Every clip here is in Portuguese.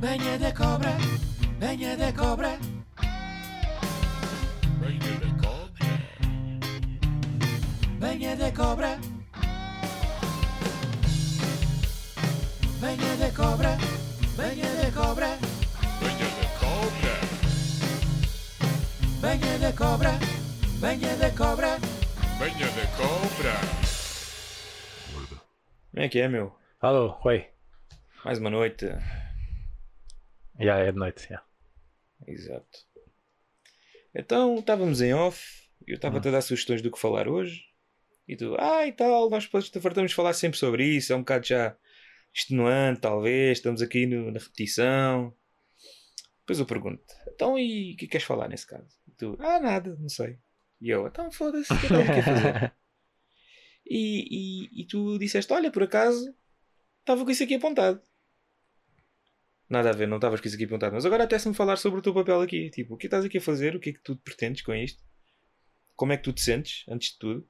Venha da cobra, venha da cobra. Venha da cobra. Venha da cobra. Venha da cobra, venha da cobra. Venha da cobra. Venha da cobra, venha da cobra. Venha da cobra. Como é que é, meu? Alô, oi. Mais uma noite. Já é de noite, já. Exato. Então, estávamos em off. Eu Hum. estava-te a dar sugestões do que falar hoje. E tu, ah, e tal, nós fartamos de falar sempre sobre isso. É um bocado já extenuante, talvez. Estamos aqui no- na repetição. Depois eu pergunto, então e o que queres falar nesse caso? E tu, ah, nada, não sei. E eu, então foda-se, o que é que fazer? E, e, e tu disseste, olha, por acaso, estava com isso aqui apontado. Nada a ver, não estavas com isso aqui apontado. Mas agora até-se-me falar sobre o teu papel aqui. Tipo, o que estás aqui a fazer? O que é que tu pretendes com isto? Como é que tu te sentes, antes de tudo?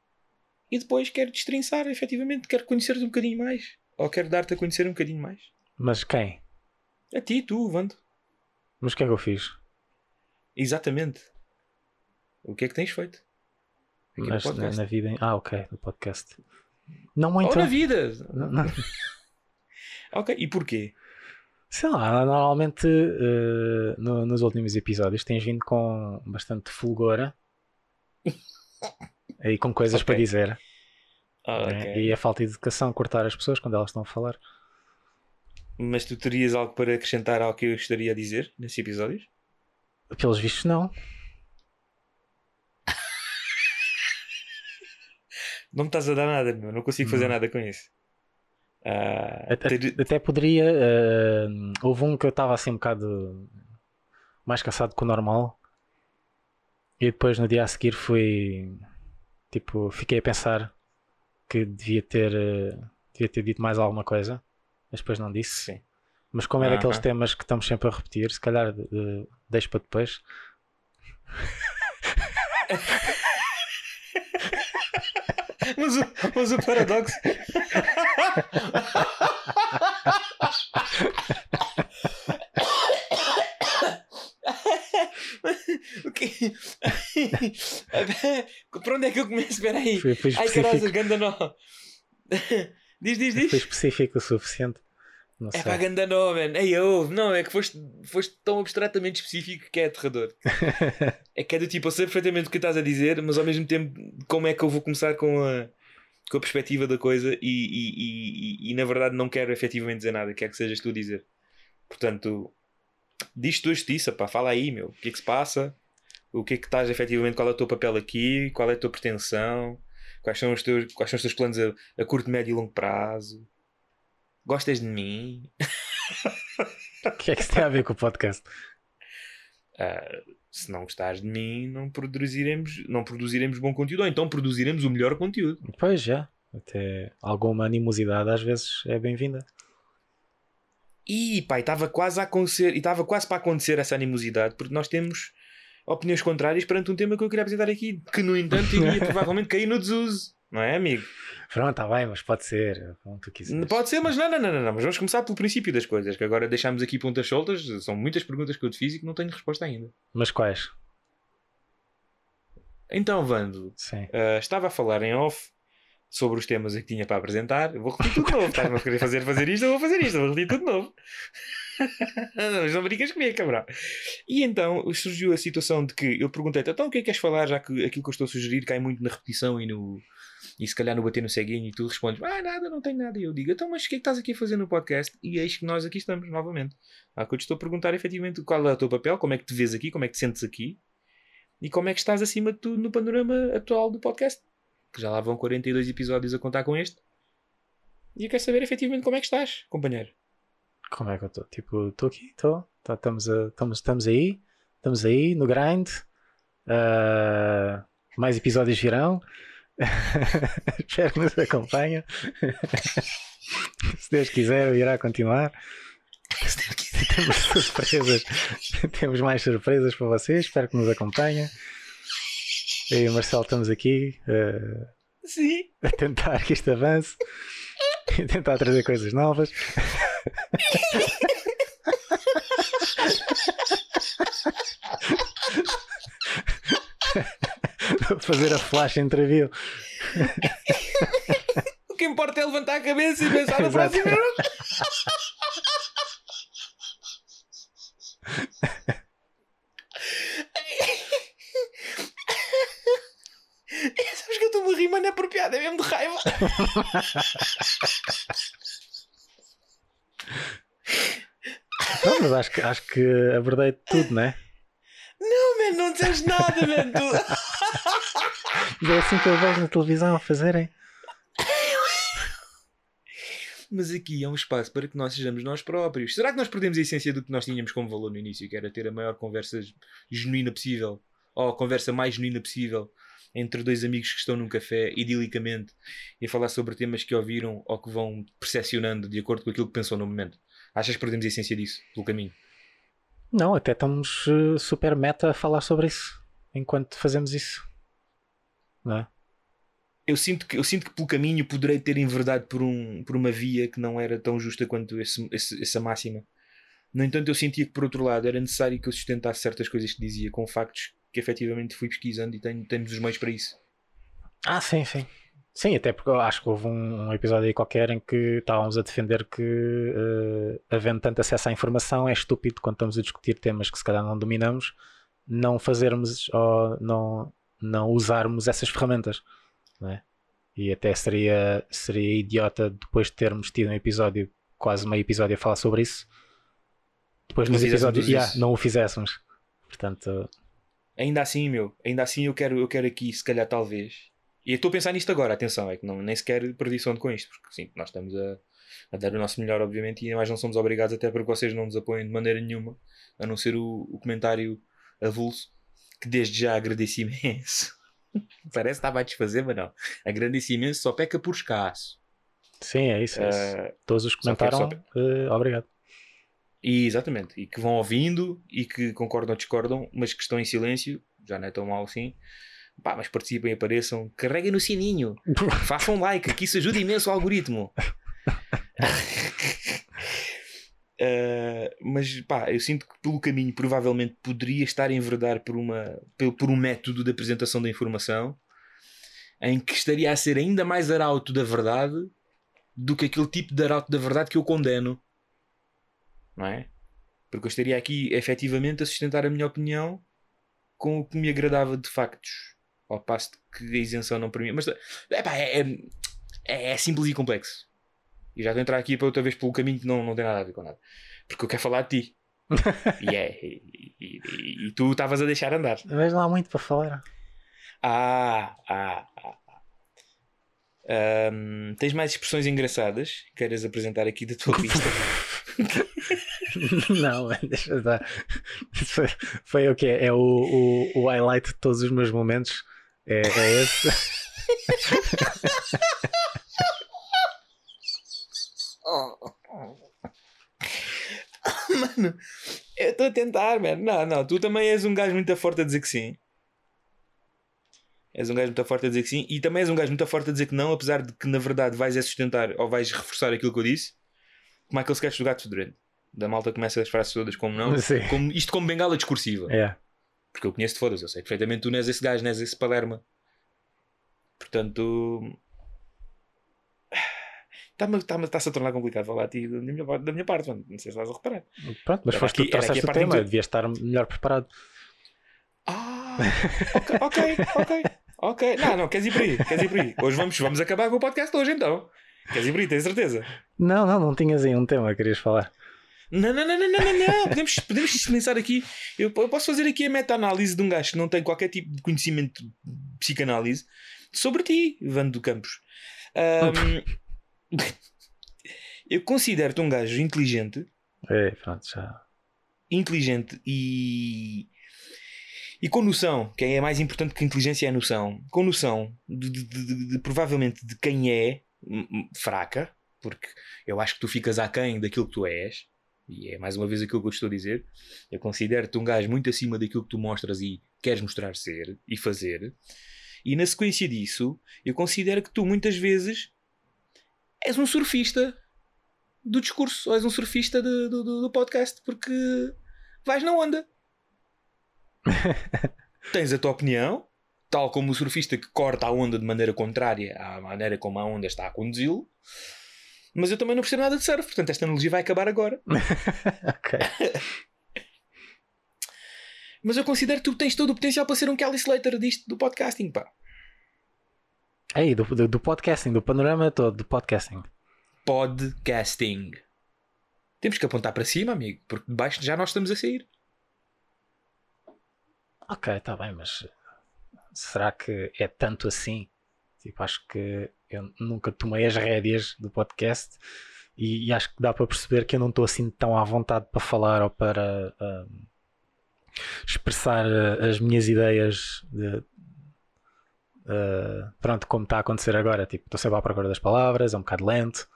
E depois quero destrinçar, efetivamente. Quero conhecer-te um bocadinho mais. Ou quero dar-te a conhecer um bocadinho mais. Mas quem? A ti, tu, Vando. Mas o que é que eu fiz? Exatamente. O que é que tens feito? Aqui Mas na, na vida. em- Ah, ok, no podcast. Não Ou muito. na vida! Não- não- Ok, e porquê? Sei lá, normalmente eh, no- nos últimos episódios tens vindo com bastante fulgora e com coisas Ok. para dizer. Ah, né? E a falta de educação cortar as pessoas quando elas estão a falar. Mas tu terias algo para acrescentar ao que eu estaria a dizer nesses episódios? Pelos vistos, não. Não me estás a dar nada, meu. Não consigo fazer Não. nada com isso. Ah, Até, ter- até poderia. eh, houve um que eu estava assim um bocado mais cansado que o normal. E depois no dia a seguir fui. Tipo, fiquei a pensar que devia ter, eh, devia ter dito mais alguma coisa. Mas depois não disse. Sim. Mas como é daqueles Aham. temas que estamos sempre a repetir, se calhar eh, deixo para depois. Mas o, mas o paradoxo. o? Para onde é que eu começo? Espera aí. Foi, foi Ai caralho, ganda nó. Diz, diz, foi diz. específico o suficiente. Não É sei. para ganda man. Ei, eu, não, é que foste, foste tão abstratamente específico que é aterrador. É que é do tipo, eu sei perfeitamente o que estás a dizer, mas ao mesmo tempo, como é que eu vou começar com a, com a perspectiva da coisa e, e, e, e, na verdade não quero efetivamente dizer nada, quero que sejas tu a dizer. Portanto, diz tu a justiça, pá, fala aí, meu, o que é que se passa, o que é que estás efetivamente, qual é o teu papel aqui, qual é a tua pretensão, quais são os teus, quais são os teus planos a, a curto, médio e longo prazo. Gostas de mim? O que é que isso tem a ver com o podcast? Ah, se não gostares de mim, não produziremos, não produziremos bom conteúdo, ou então produziremos o melhor conteúdo. Pois já. Até alguma animosidade às vezes é bem-vinda. E pai, estava quase a acontecer, e estava quase para acontecer essa animosidade, porque nós temos opiniões contrárias perante um tema que eu queria apresentar aqui, que no entanto iria provavelmente cair no desuso, não é, amigo? Pronto, está bem, mas pode ser. Como tu quiseres. Pode ser, mas não, não, não, não, não, mas vamos começar pelo princípio das coisas, que agora deixámos aqui pontas soltas, são muitas perguntas que eu te fiz e que não tenho resposta ainda. Mas quais? Então, Vando, Sim. Uh, estava a falar em off sobre os temas que tinha para apresentar. Eu vou repetir tudo de novo. Estás-me a querer fazer, fazer isto, eu vou fazer isto, eu vou repetir tudo de novo. Mas não brincas comigo, cabrão. E então surgiu a situação de que eu perguntei-te: então o que é que queres falar, já que aquilo que eu estou a sugerir cai muito na repetição e no. E se calhar no bater no ceguinho e tu respondes, ah, nada, não tenho nada. E eu digo, então, mas o que é que estás aqui a fazer no podcast? E eis que nós aqui estamos, novamente. Há que eu te estou a perguntar efetivamente qual é o teu papel, como é que te vês aqui, como é que te sentes aqui e como é que estás acima de tudo no panorama atual do podcast. Que já lá vão 42 episódios a contar com este. E eu quero saber efetivamente como é que estás, companheiro. Como é que eu estou? Tipo, estou aqui, estou. Tá, Estamos, a- estamos, estamos aí. Estamos aí no grind. Ah, mais episódios virão. Espero que nos acompanhem. Se Deus quiser, irá continuar. Temos surpresas. Temos mais surpresas para vocês. Espero que nos acompanhem. Eu e o Marcelo estamos aqui Sim. a tentar que isto avance. E tentar trazer coisas novas. fazer a flash interview. O que importa é levantar a cabeça e pensar na próxima. Sabes que eu estou a rir, é por piada, é mesmo de raiva. Não, mas acho que, acho que abordei tudo, né? Não, man, não dizes nada, man. Tu... É assim que eu vejo na televisão a fazerem. Mas aqui é um espaço para que nós sejamos nós próprios. Será que nós perdemos a essência do que nós tínhamos como valor no início, que era ter a maior conversa genuína possível, ou a conversa mais genuína possível, entre dois amigos que estão num café, idilicamente, e a falar sobre temas que ouviram ou que vão percepcionando de acordo com aquilo que pensou no momento? Achas que perdemos a essência disso, pelo caminho? Não, até estamos eh, super meta a falar sobre isso enquanto fazemos isso. Não é? Eu sinto que, eu sinto que pelo caminho poderei ter enverdado por, um, por uma via que não era tão justa quanto esse, esse- essa máxima. No entanto, eu sentia que, por outro lado, era necessário que eu sustentasse certas coisas que dizia com factos que efetivamente fui pesquisando e tenho, temos os meios para isso. Ah, sim, sim. Sim, até porque eu acho que houve um, um episódio aí qualquer em que estávamos a defender que, eh, havendo tanto acesso à informação, é estúpido quando estamos a discutir temas que se calhar não dominamos, não fazermos ou não, não usarmos essas ferramentas. Não é? E até seria, seria idiota depois de termos tido um episódio, quase meio episódio a falar sobre isso, depois Não nos episódios yeah, não o fizéssemos. Portanto, Ainda assim, meu, ainda assim eu quero, eu quero aqui, se calhar, talvez. E estou a pensar nisto agora, atenção, é que não, nem sequer perdi sono com isto, porque sim, nós estamos a, a dar o nosso melhor, obviamente, e nós não somos obrigados, até porque vocês não nos apoiam de maneira nenhuma, a não ser o, o comentário avulso, que desde já agradeço imenso. Parece que estava a desfazer, mas não. Agradeço imenso, só peca por escasso. sim, é isso. É isso. Ah, Todos os que só quero comentaram, eh, obrigado. E, exatamente, e que vão ouvindo e que concordam ou discordam, mas que estão em silêncio, já não é tão mal assim. Pá, mas participem, apareçam, carreguem no sininho, façam um like, que isso ajuda imenso o algoritmo. Uh, mas pá, eu sinto que pelo caminho provavelmente poderia estar a enverdar por, uma, por, por um método de apresentação da informação em que estaria a ser ainda mais arauto da verdade do que aquele tipo de arauto da verdade que eu condeno não é? Porque eu estaria aqui efetivamente a sustentar a minha opinião com o que me agradava de factos, ao passo que a isenção não mim. Mas epá, é, é, é simples e complexo. E já estou a entrar aqui para outra vez pelo caminho que não, não tem nada a ver com nada. Porque eu quero falar de ti. e é. E, e- e- e tu estavas a deixar andar. Mas não há muito para falar. Ah, ah, ah. ah. Ahm, tens mais expressões engraçadas que queiras apresentar aqui da tua lista? não, deixa eu dar. Foi, foi o quê? É o, o, o highlight de todos os meus momentos. É, é esse. Mano, eu estou a tentar, mano. Não, não, tu também és um gajo muito forte a dizer que sim. És um gajo muito forte a dizer que sim. E também és um gajo muito forte a dizer que não, apesar de que na verdade vais é sustentar ou vais reforçar aquilo que eu disse. Como é aquele sketch do gato fedorento. Da malta começa as frases todas como não. Como, isto como bengala discursiva. É. Porque eu conheço-te, foda-se. Eu sei perfeitamente tu não és esse gajo, não és esse palerma. Portanto. Está-me está está-se a tornar complicado falar a ti da minha, da minha parte, mano. Não sei se estás a reparar. Pronto, mas Era foste tu que trouxeste o tema. Devias estar melhor preparado. Ah, ok, ok, ok. ok. Não, não, queres ir por aí, queres ir por aí. Hoje vamos, vamos acabar com o podcast hoje então. Queres ir por aí, tens certeza? Não, não, não tinhas aí um tema que querias falar. Não, não, não, não, não, não, não. Podemos, podemos dispensar aqui. Eu, eu posso fazer aqui a meta-análise de um gajo que não tem qualquer tipo de conhecimento de psicanálise sobre ti, Vando Campos. Ahm, eu considero-te um gajo inteligente, É, pronto, já. inteligente e. E com noção, que é mais importante que inteligência é a noção, com noção de, de- de- de- provavelmente de quem é fraca, porque eu acho que tu ficas aquém daquilo que tu és, e é mais uma vez aquilo que eu te estou a dizer. Eu considero-te um gajo muito acima daquilo que tu mostras e queres mostrar ser e fazer, e na sequência disso, eu considero que tu muitas vezes és um surfista do discurso, ou és um surfista de- do, do- podcast, porque vais na onda. Tens a tua opinião, tal como o surfista que corta a onda de maneira contrária à maneira como a onda está a conduzi-lo. Mas eu também não percebo nada de surf, portanto esta analogia vai acabar agora. ok. Mas eu considero que tu tens todo o potencial para ser um Kelly Slater disto do podcasting, pá. Aí, do, do, do podcasting, do panorama todo do podcasting. Podcasting. Temos que apontar para cima, amigo, porque de baixo já nós estamos a sair. Ok, está bem, mas será que é tanto assim? Tipo, acho que eu nunca tomei as rédeas do podcast e, e acho que dá para perceber que eu não estou assim tão à vontade para falar ou para ahm, expressar ah, as minhas ideias de, ah, pronto, como está a acontecer agora. Tipo, estou sempre à procura das palavras, é um bocado lento.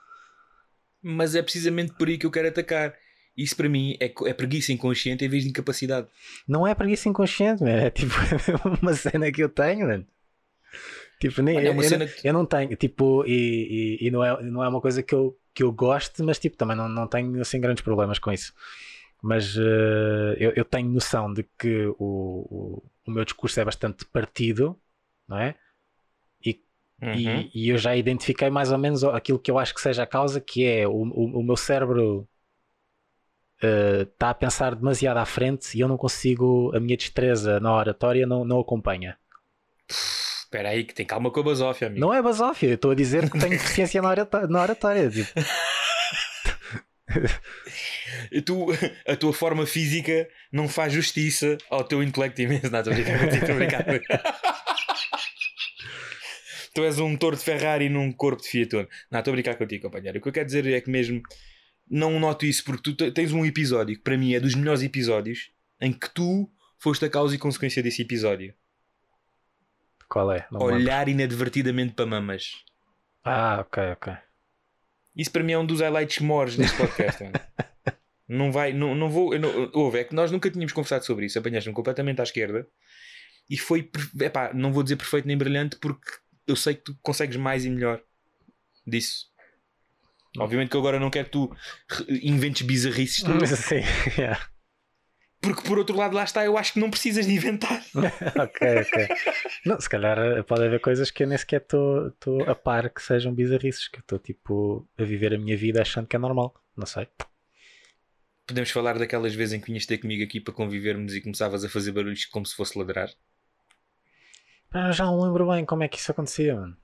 Mas é precisamente por aí que eu quero atacar. Isso para mim é, é preguiça inconsciente em vez de incapacidade. Não é preguiça inconsciente, man. é tipo uma cena que eu tenho, mano. Tipo, nem, Olha, é eu, uma eu não- que- eu não tenho, tipo, e, e, e não, é, não é uma coisa que eu, que eu goste, mas tipo, também não, não tenho assim grandes problemas com isso. Mas eh, eu, eu tenho noção de que o, o, o meu discurso é bastante partido, não é? Uhum. E, e eu já identifiquei mais ou menos aquilo que eu acho que seja a causa, que é o, o, o meu cérebro está a pensar demasiado à frente e eu não consigo, a minha destreza na oratória não, não acompanha. Espera aí, que tem calma com a basófia, amigo. Não é basófia, eu estou a dizer que tenho deficiência na oratória. Na oratória tipo. Tu, a tua forma física não faz justiça ao teu intelecto imenso. Não, estou a brincar contigo, estou a brincar. Tu és um motor de Ferrari num corpo de Fiat Uno. Não, estou a brincar contigo, companheiro. O que eu quero dizer é que mesmo não noto isso porque tu te- tens um episódio que para mim é dos melhores episódios em que tu foste a causa e consequência desse episódio. Qual é? Não lembro. Olhar inadvertidamente para mamas. Ah, ok, ok. Isso para mim é um dos highlights mores deste podcast. não vai, não, não vou. Não, houve, é que nós nunca tínhamos conversado sobre isso. Apanhaste-me completamente à esquerda e foi. Epá, não vou dizer perfeito nem brilhante porque eu sei que tu consegues mais e melhor disso. Obviamente que agora não quero que tu inventes bizarrices Mas assim, yeah. porque por outro lado lá está, eu acho que não precisas de inventar. ok, ok. Não, se calhar eh, pode haver coisas que eu nem sequer estou a par que sejam bizarrices, que eu estou tipo a viver a minha vida achando que é normal. Não sei. Podemos falar daquelas vezes em que vinhas ter comigo aqui para convivermos e começavas a fazer barulhos como se fosse ladrar. Ah, já não lembro bem como é que isso acontecia, mano.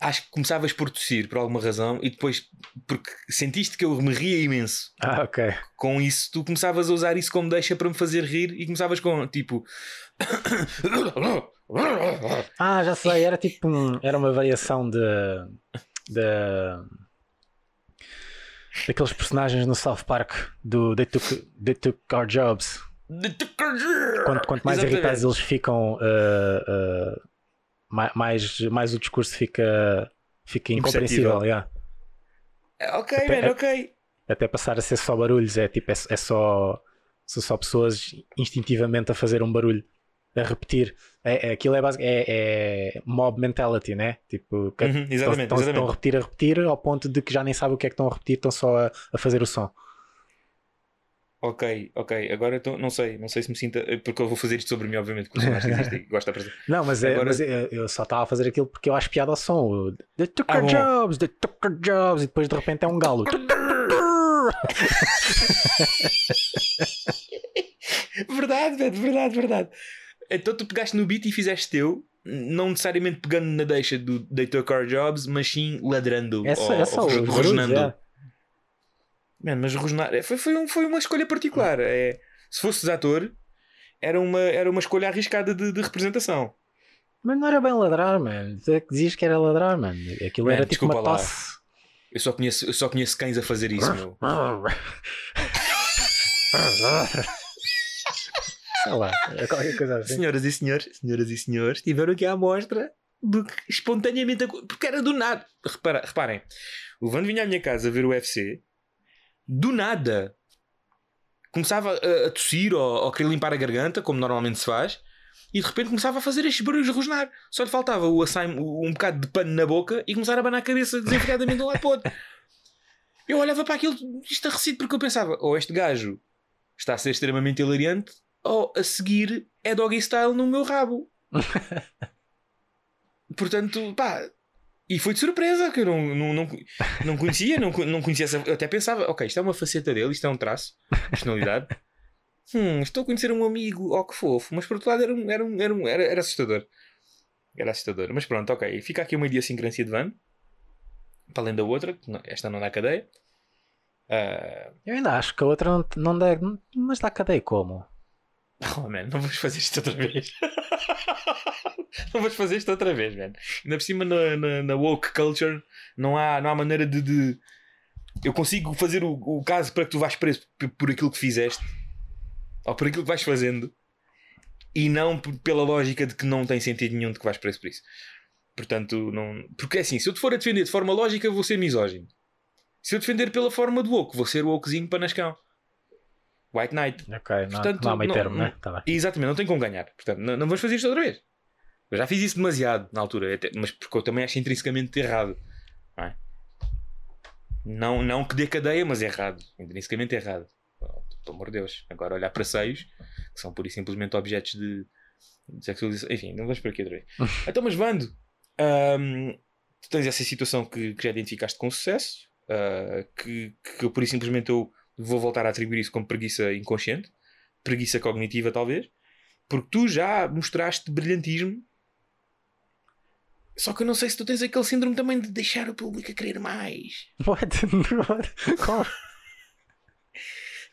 acho que começavas por tossir por alguma razão e depois, porque sentiste que eu me ria imenso Ah, ok. com isso, tu começavas a usar isso como deixa para me fazer rir e começavas com tipo. Ah, já sei, era tipo era uma variação de, de daqueles personagens no South Park do They Took, They Took Our Jobs. Quanto, quanto mais Exatamente. irritados eles ficam, uh, uh, ma- mais, mais o discurso fica, fica incompreensível. Yeah. Ok, Até- man, ok. Até passar a ser só barulhos, é tipo, é, é só, são só pessoas instintivamente a fazer um barulho, a repetir. É, é- aquilo é, basic, é, é mob mentality, né? Tipo, Uhum, estão, exatamente, estão- estão a exatamente. repetir, a repetir, ao ponto de que já nem sabem o que é que estão a repetir, estão só a, a fazer o som. Ok, ok. Agora então, não sei, não sei se me sinta. Porque eu vou fazer isto sobre mim, obviamente, que o personagem existe e gosta de apresentar. Não, mas, é, Agora- mas é- eu só estava a fazer aquilo porque eu acho piada ao som. O, They took Ah, jobs, they took our jobs, e depois de repente é um galo. Verdade, velho, verdade, verdade. Então tu pegaste no beat e fizeste teu, não necessariamente pegando na deixa do They Took Our Jobs, mas sim ladrando. É só, ou- é só ou rosnando. é. Man, mas rosnar é, foi, foi, um- foi uma escolha particular. É, se fosses ator, era uma, era uma escolha arriscada de, de representação. Mas não era bem ladrar, mano. Tu é que dizias que era ladrar, mano. Aquilo Man, era tipo uma lá. tosse. Eu só conheço, eu só conheço cães a fazer isso, meu. Sei lá, é qualquer coisa assim. Senhoras e senhores, senhoras e senhores, tiveram aqui a amostra de que espontaneamente. Porque era do nada. Repara, reparem, o Vando vinha à minha casa ver o UFC, do nada começava a, a tossir ou, ou querer limpar a garganta, como normalmente se faz, e de repente começava a fazer estes barulhos rosnar. Só lhe faltava o assaim, um bocado de pano na boca e começar a abanar a cabeça desenfreadamente de um lado para o outro. Eu olhava para aquilo estarrecido porque eu pensava: ou este gajo está a ser extremamente hilariante, ou a seguir é doggy style no meu rabo. Portanto, pá. E foi de surpresa, que eu não, não, não, não conhecia, não, não conhecia essa. Eu até pensava, ok, isto é uma faceta dele, isto é um traço, personalidade. Hum, estou a conhecer um amigo, oh que fofo, mas por outro lado era, um- era, um- era, um- era, era assustador. Era assustador. Mas pronto, ok. Fica aqui uma idiosincrasia de van, para além da outra, esta não dá cadeia. Ah, Eu ainda acho que a outra não, não dá. Mas dá cadeia como? Oh, man, não vamos fazer isto outra vez. não vamos fazer isto outra vez, man. Ainda por cima, na, na, na woke culture, não há, não há maneira de, de- Eu consigo fazer o, o caso para que tu vás preso por aquilo que fizeste ou por aquilo que vais fazendo e não pela lógica de que não tem sentido nenhum de que vais preso por isso. Portanto, não. Porque é assim, se eu te for a defender de forma lógica, vou ser misógino. Se eu defender pela forma do woke, vou ser wokezinho para nascão. White Knight. Ok, não, Portanto, não há meio não- termo, não- né? Tá. Exatamente, não tem como ganhar. Portanto, não, não vamos fazer isto outra vez. Eu já fiz isso demasiado na altura, até- mas porque eu também acho intrinsecamente errado. Não, é? não, não que dê cadeia, mas errado. Intrinsecamente errado. Oh, Pelo amor de Deus. Agora olhar para seios, que são pura e simplesmente objetos de, de sexualização. Enfim, não vamos por aqui outra vez. então, mas Vando, hum, tu tens essa situação que, que já identificaste com sucesso, ah, que, que eu pura e simplesmente eu vou voltar a atribuir isso como preguiça inconsciente preguiça cognitiva, talvez, porque tu já mostraste brilhantismo. Só que eu não sei se tu tens aquele síndrome também de deixar o público a querer mais. What? Como?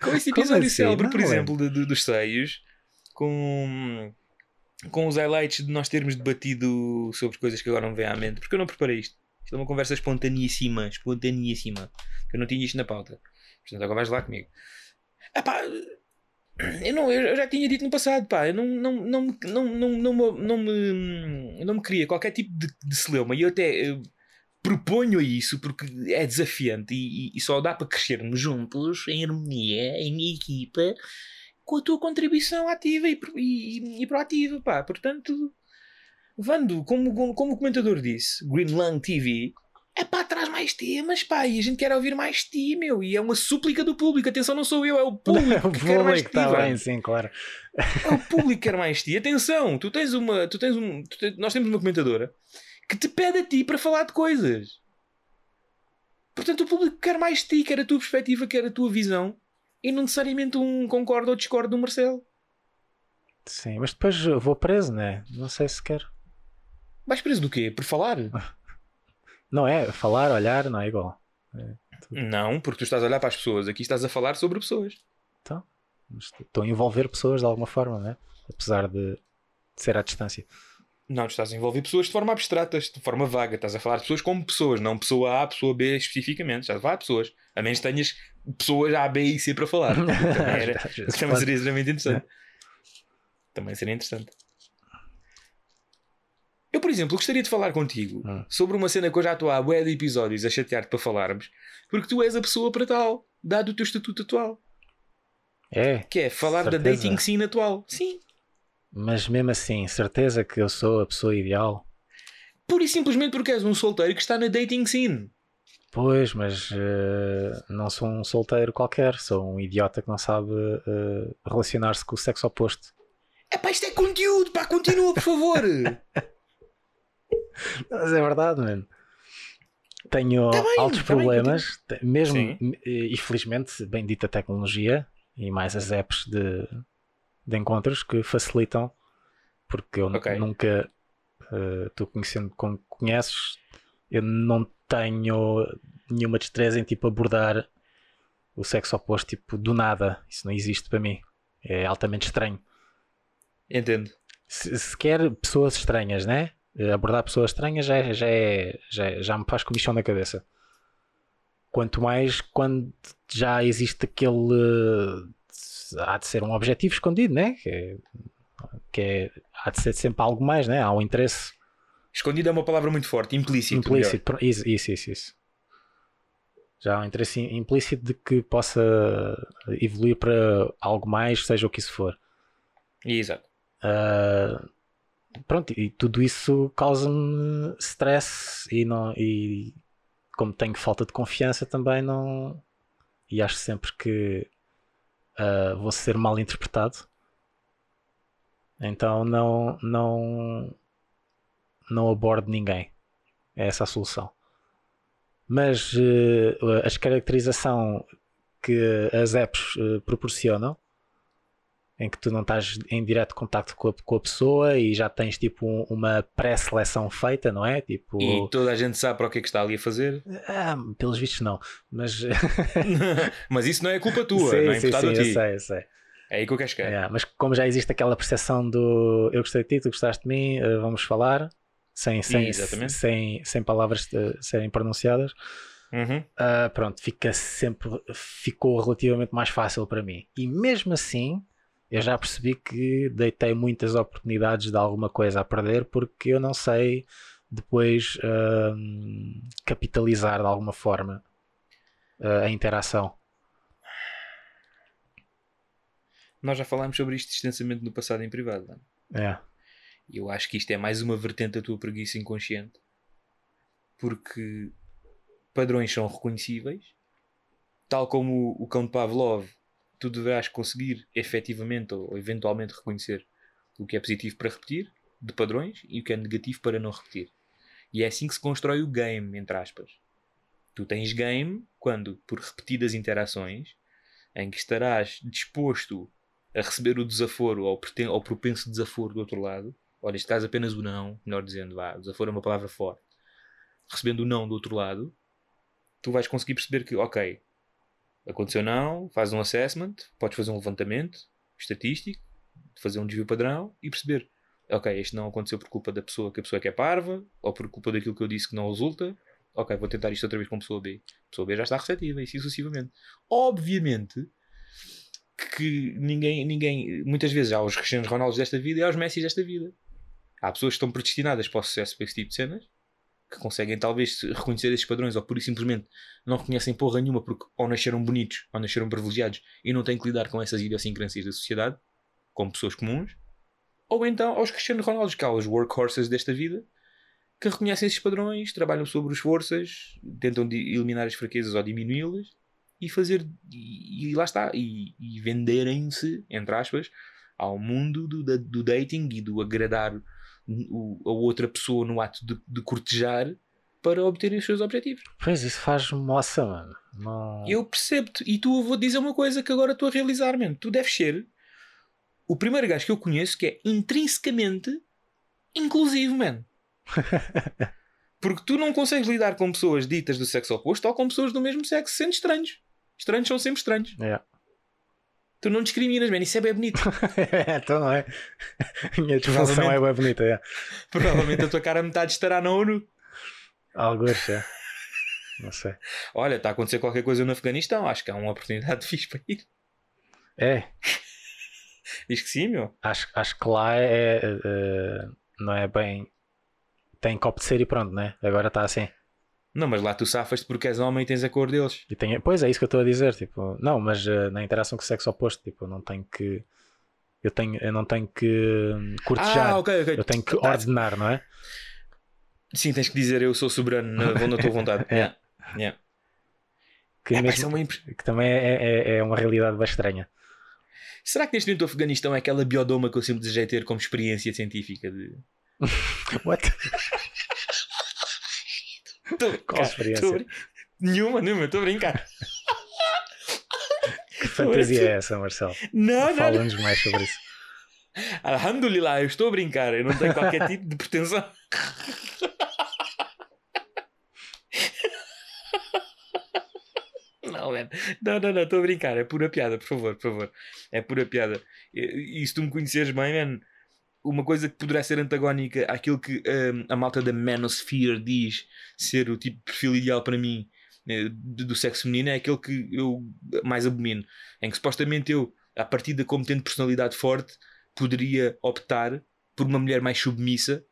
Com esse episódio assim? célebre, por Não, é. exemplo, de- de- dos seios, com, com os highlights de nós termos debatido sobre coisas que agora não me vêm à mente, porque eu não preparei isto. Isto é uma conversa espontaneíssima, espontaneíssima, que eu não tinha isto na pauta. Portanto, agora vais lá comigo. Epá, eu, não, eu já tinha dito no passado, pá, eu não, não, não, não, não, não, me, não, me, não me queria qualquer tipo de, de celeuma e eu até eh, proponho isso porque é desafiante e, e- só dá para crescermos juntos em harmonia, em equipa, com a tua contribuição ativa e, e, e proativa, pá. Portanto, Vando, como, como o comentador disse, Greenland TV. É pá, traz mais temas, pá, e a gente quer ouvir mais ti, meu. E é uma súplica do público. Atenção, não sou eu, é o público o que quer mais público ti, está bem, sim, claro. É o público que quer mais ti. Atenção, tu tens uma. Tu tens um, tu tens- nós temos uma comentadora que te pede a ti para falar de coisas. Portanto, o público quer mais ti, quer a tua perspectiva, quer a tua visão. E não necessariamente um concorda ou discorda do Marcelo. Sim, mas depois eu vou preso, né? Não sei se quero. Vais preso do quê? Por falar? Não é? Falar, olhar, não é igual. Não, porque tu estás a olhar para as pessoas. Aqui estás a falar sobre pessoas. Então, estou a envolver pessoas de alguma forma, né? Apesar de ser à distância. Não, tu estás a envolver pessoas de forma abstrata, de forma vaga. Estás a falar de pessoas como pessoas, não pessoa A, pessoa B especificamente. Estás a falar de pessoas. A menos que tenhas pessoas A, B e C para falar. Também, era, também seria extremamente interessante. Também seria interessante. Por exemplo, gostaria de falar contigo Hum. sobre uma cena que eu já estou há bué de episódios a chatear-te para falarmos, porque tu és a pessoa para tal, dado o teu estatuto atual, É, que é falar da Certeza. dating scene atual. Sim. mas mesmo assim, certeza que eu sou a pessoa ideal. Pura e simplesmente porque és um solteiro que está na dating scene. Pois, mas eh, não sou um solteiro qualquer, sou um idiota que não sabe eh, relacionar-se com o sexo oposto. É pá, isto é conteúdo, pá, continua, por favor. Mas é verdade, mano. Tenho Tá bem, altos tá bem, problemas, te- mesmo, Sim. e felizmente, bendita tecnologia e mais as apps de, de encontros que facilitam, porque eu Ok. nunca, eh, tu conhecendo como conheces, eu não tenho nenhuma destreza em tipo abordar o sexo oposto tipo do nada. Isso não existe para mim. É altamente estranho. Entendo. Se, sequer pessoas estranhas, né? Eh, Abordar pessoas estranhas já, é- já, é, já, já me faz comichão na cabeça. Quanto mais quando já existe aquele. eh, Há de ser um objetivo escondido, né? Que é, que é- há de ser sempre algo mais, né? Há um interesse Escondido é uma palavra muito forte, implícito. implícito. Isso, isso, isso, isso. Já há um interesse im- implícito de que possa evoluir para algo mais, seja o que isso for. Exato. Ah, pronto, e tudo isso causa-me stress e, não, e como tenho falta de confiança também não e acho sempre que ah, vou ser mal interpretado Então não, não, não abordo ninguém. É essa a solução. Mas eh, a caracterização que as apps eh, proporcionam, em que tu não estás em direto contacto com a, com a pessoa e já tens tipo um- uma pré-seleção feita, não é? Tipo, E toda a gente sabe para o que é que está ali a fazer. ah, pelos vistos não. Mas Mas isso não é culpa tua, sim, não é sim, sim, a eu ti. sei, eu sei. É aí que eu quero chegar. Yeah, mas como já existe aquela percepção do eu gostei de ti, tu gostaste de mim, eh, vamos falar, sem, sem, Exatamente. sem, sem palavras eh, serem pronunciadas, Uhum. ah, pronto, fica sempre, ficou relativamente mais fácil para mim. E mesmo assim, eu já percebi que deitei muitas oportunidades de alguma coisa a perder porque eu não sei depois ahm, capitalizar de alguma forma ah, a interação. Nós já falámos sobre isto extensamente no passado em privado. mano. É. E eu acho que isto é mais uma vertente da tua preguiça inconsciente. Porque padrões são reconhecíveis. Tal como o cão de Pavlov, tu deverás conseguir efetivamente ou eventualmente reconhecer o que é positivo para repetir, de padrões, e o que é negativo para não repetir. E é assim que se constrói o game, entre aspas. Tu tens game quando, por repetidas interações, em que estarás disposto a receber o desaforo ou, ou propenso desaforo do outro lado, ou neste caso apenas o não, melhor dizendo, vá, o desaforo é uma palavra forte, recebendo o não do outro lado, tu vais conseguir perceber que, ok, aconteceu não, faz um assessment, podes fazer um levantamento estatístico, fazer um desvio padrão e perceber, ok, este não aconteceu por culpa da pessoa que a pessoa que é parva, ou por culpa daquilo que eu disse que não resulta, ok, vou tentar isto outra vez com pessoa B. A pessoa B já está receptiva e assim sucessivamente. Obviamente que ninguém, ninguém, muitas vezes há os Cristianos Ronaldos desta vida e há os Messi desta vida. Há pessoas que estão predestinadas para o sucesso para esse tipo de cenas, que conseguem talvez reconhecer esses padrões ou por simplesmente não reconhecem porra nenhuma porque ou nasceram bonitos ou nasceram privilegiados e não têm que lidar com essas idiosincrasias da sociedade, como pessoas comuns, ou então aos Cristianos Ronaldos, que há os workhorses desta vida, que reconhecem esses padrões, trabalham sobre os forças, tentam eliminar as fraquezas ou diminuí-las e fazer e, e lá está e, e venderem-se entre aspas ao mundo do, do dating e do agradar o- a outra pessoa no ato de, de cortejar para obterem os seus objetivos. Pois isso faz moça, mano. Não... Eu percebo-te e tu vou dizer uma coisa que agora estou a realizar, mano. Tu deves ser o primeiro gajo que eu conheço que é intrinsecamente inclusivo, mano. Porque tu não consegues lidar com pessoas ditas do sexo oposto ou com pessoas do mesmo sexo sendo estranhos. Estranhos são sempre estranhos. É. Tu não discriminas, man. Isso é bem bonito. então não é? A minha disfunção é bem bonita, é. Provavelmente a tua cara metade estará na ONU. Alguns, é. Não sei. Olha, está a acontecer qualquer coisa no Afeganistão. Acho que há uma oportunidade fixe para ir. É, Diz que sim, meu. acho, acho que lá é, é, é, não é bem. Tem copo de ser e pronto, né? Agora está assim. Não, mas lá tu safas-te porque és homem e tens a cor deles. E tem, pois é isso que eu estou a dizer, tipo, não, mas eh, na interação com o sexo oposto, tipo, eu não tenho que. Eu, tenho, eu não tenho que hum, cortejar. Ah, ok, ok. Eu tenho que Tá- ordenar, não é? Sim, tens que dizer eu sou soberano na, tua vontade. É. Yeah. Yeah. Que, É, mesmo- é uma que também é, é, é uma realidade bem estranha. Será que neste momento o Afeganistão é aquela biodoma que eu sempre desejei ter como experiência científica? De... What? Tô Qual experiência? tô Nenhuma, nenhuma, estou a brincar. Que fantasia é essa, Marcelo? Não, não, não. Fala-nos mais sobre isso. Alhamdulillah, eu estou a brincar, eu não tenho qualquer tipo de pretensão. Não, man. não, não, não, estou a brincar, é pura piada, por favor, por favor. É pura piada. E, e se tu me conheceres bem, man, uma coisa que poderá ser antagónica àquilo que hum, a malta da Manosphere diz ser o tipo de perfil ideal para mim eh, do sexo feminino é aquele que eu mais abomino. Em que supostamente eu, a partir de como tendo personalidade forte, poderia optar por uma mulher mais submissa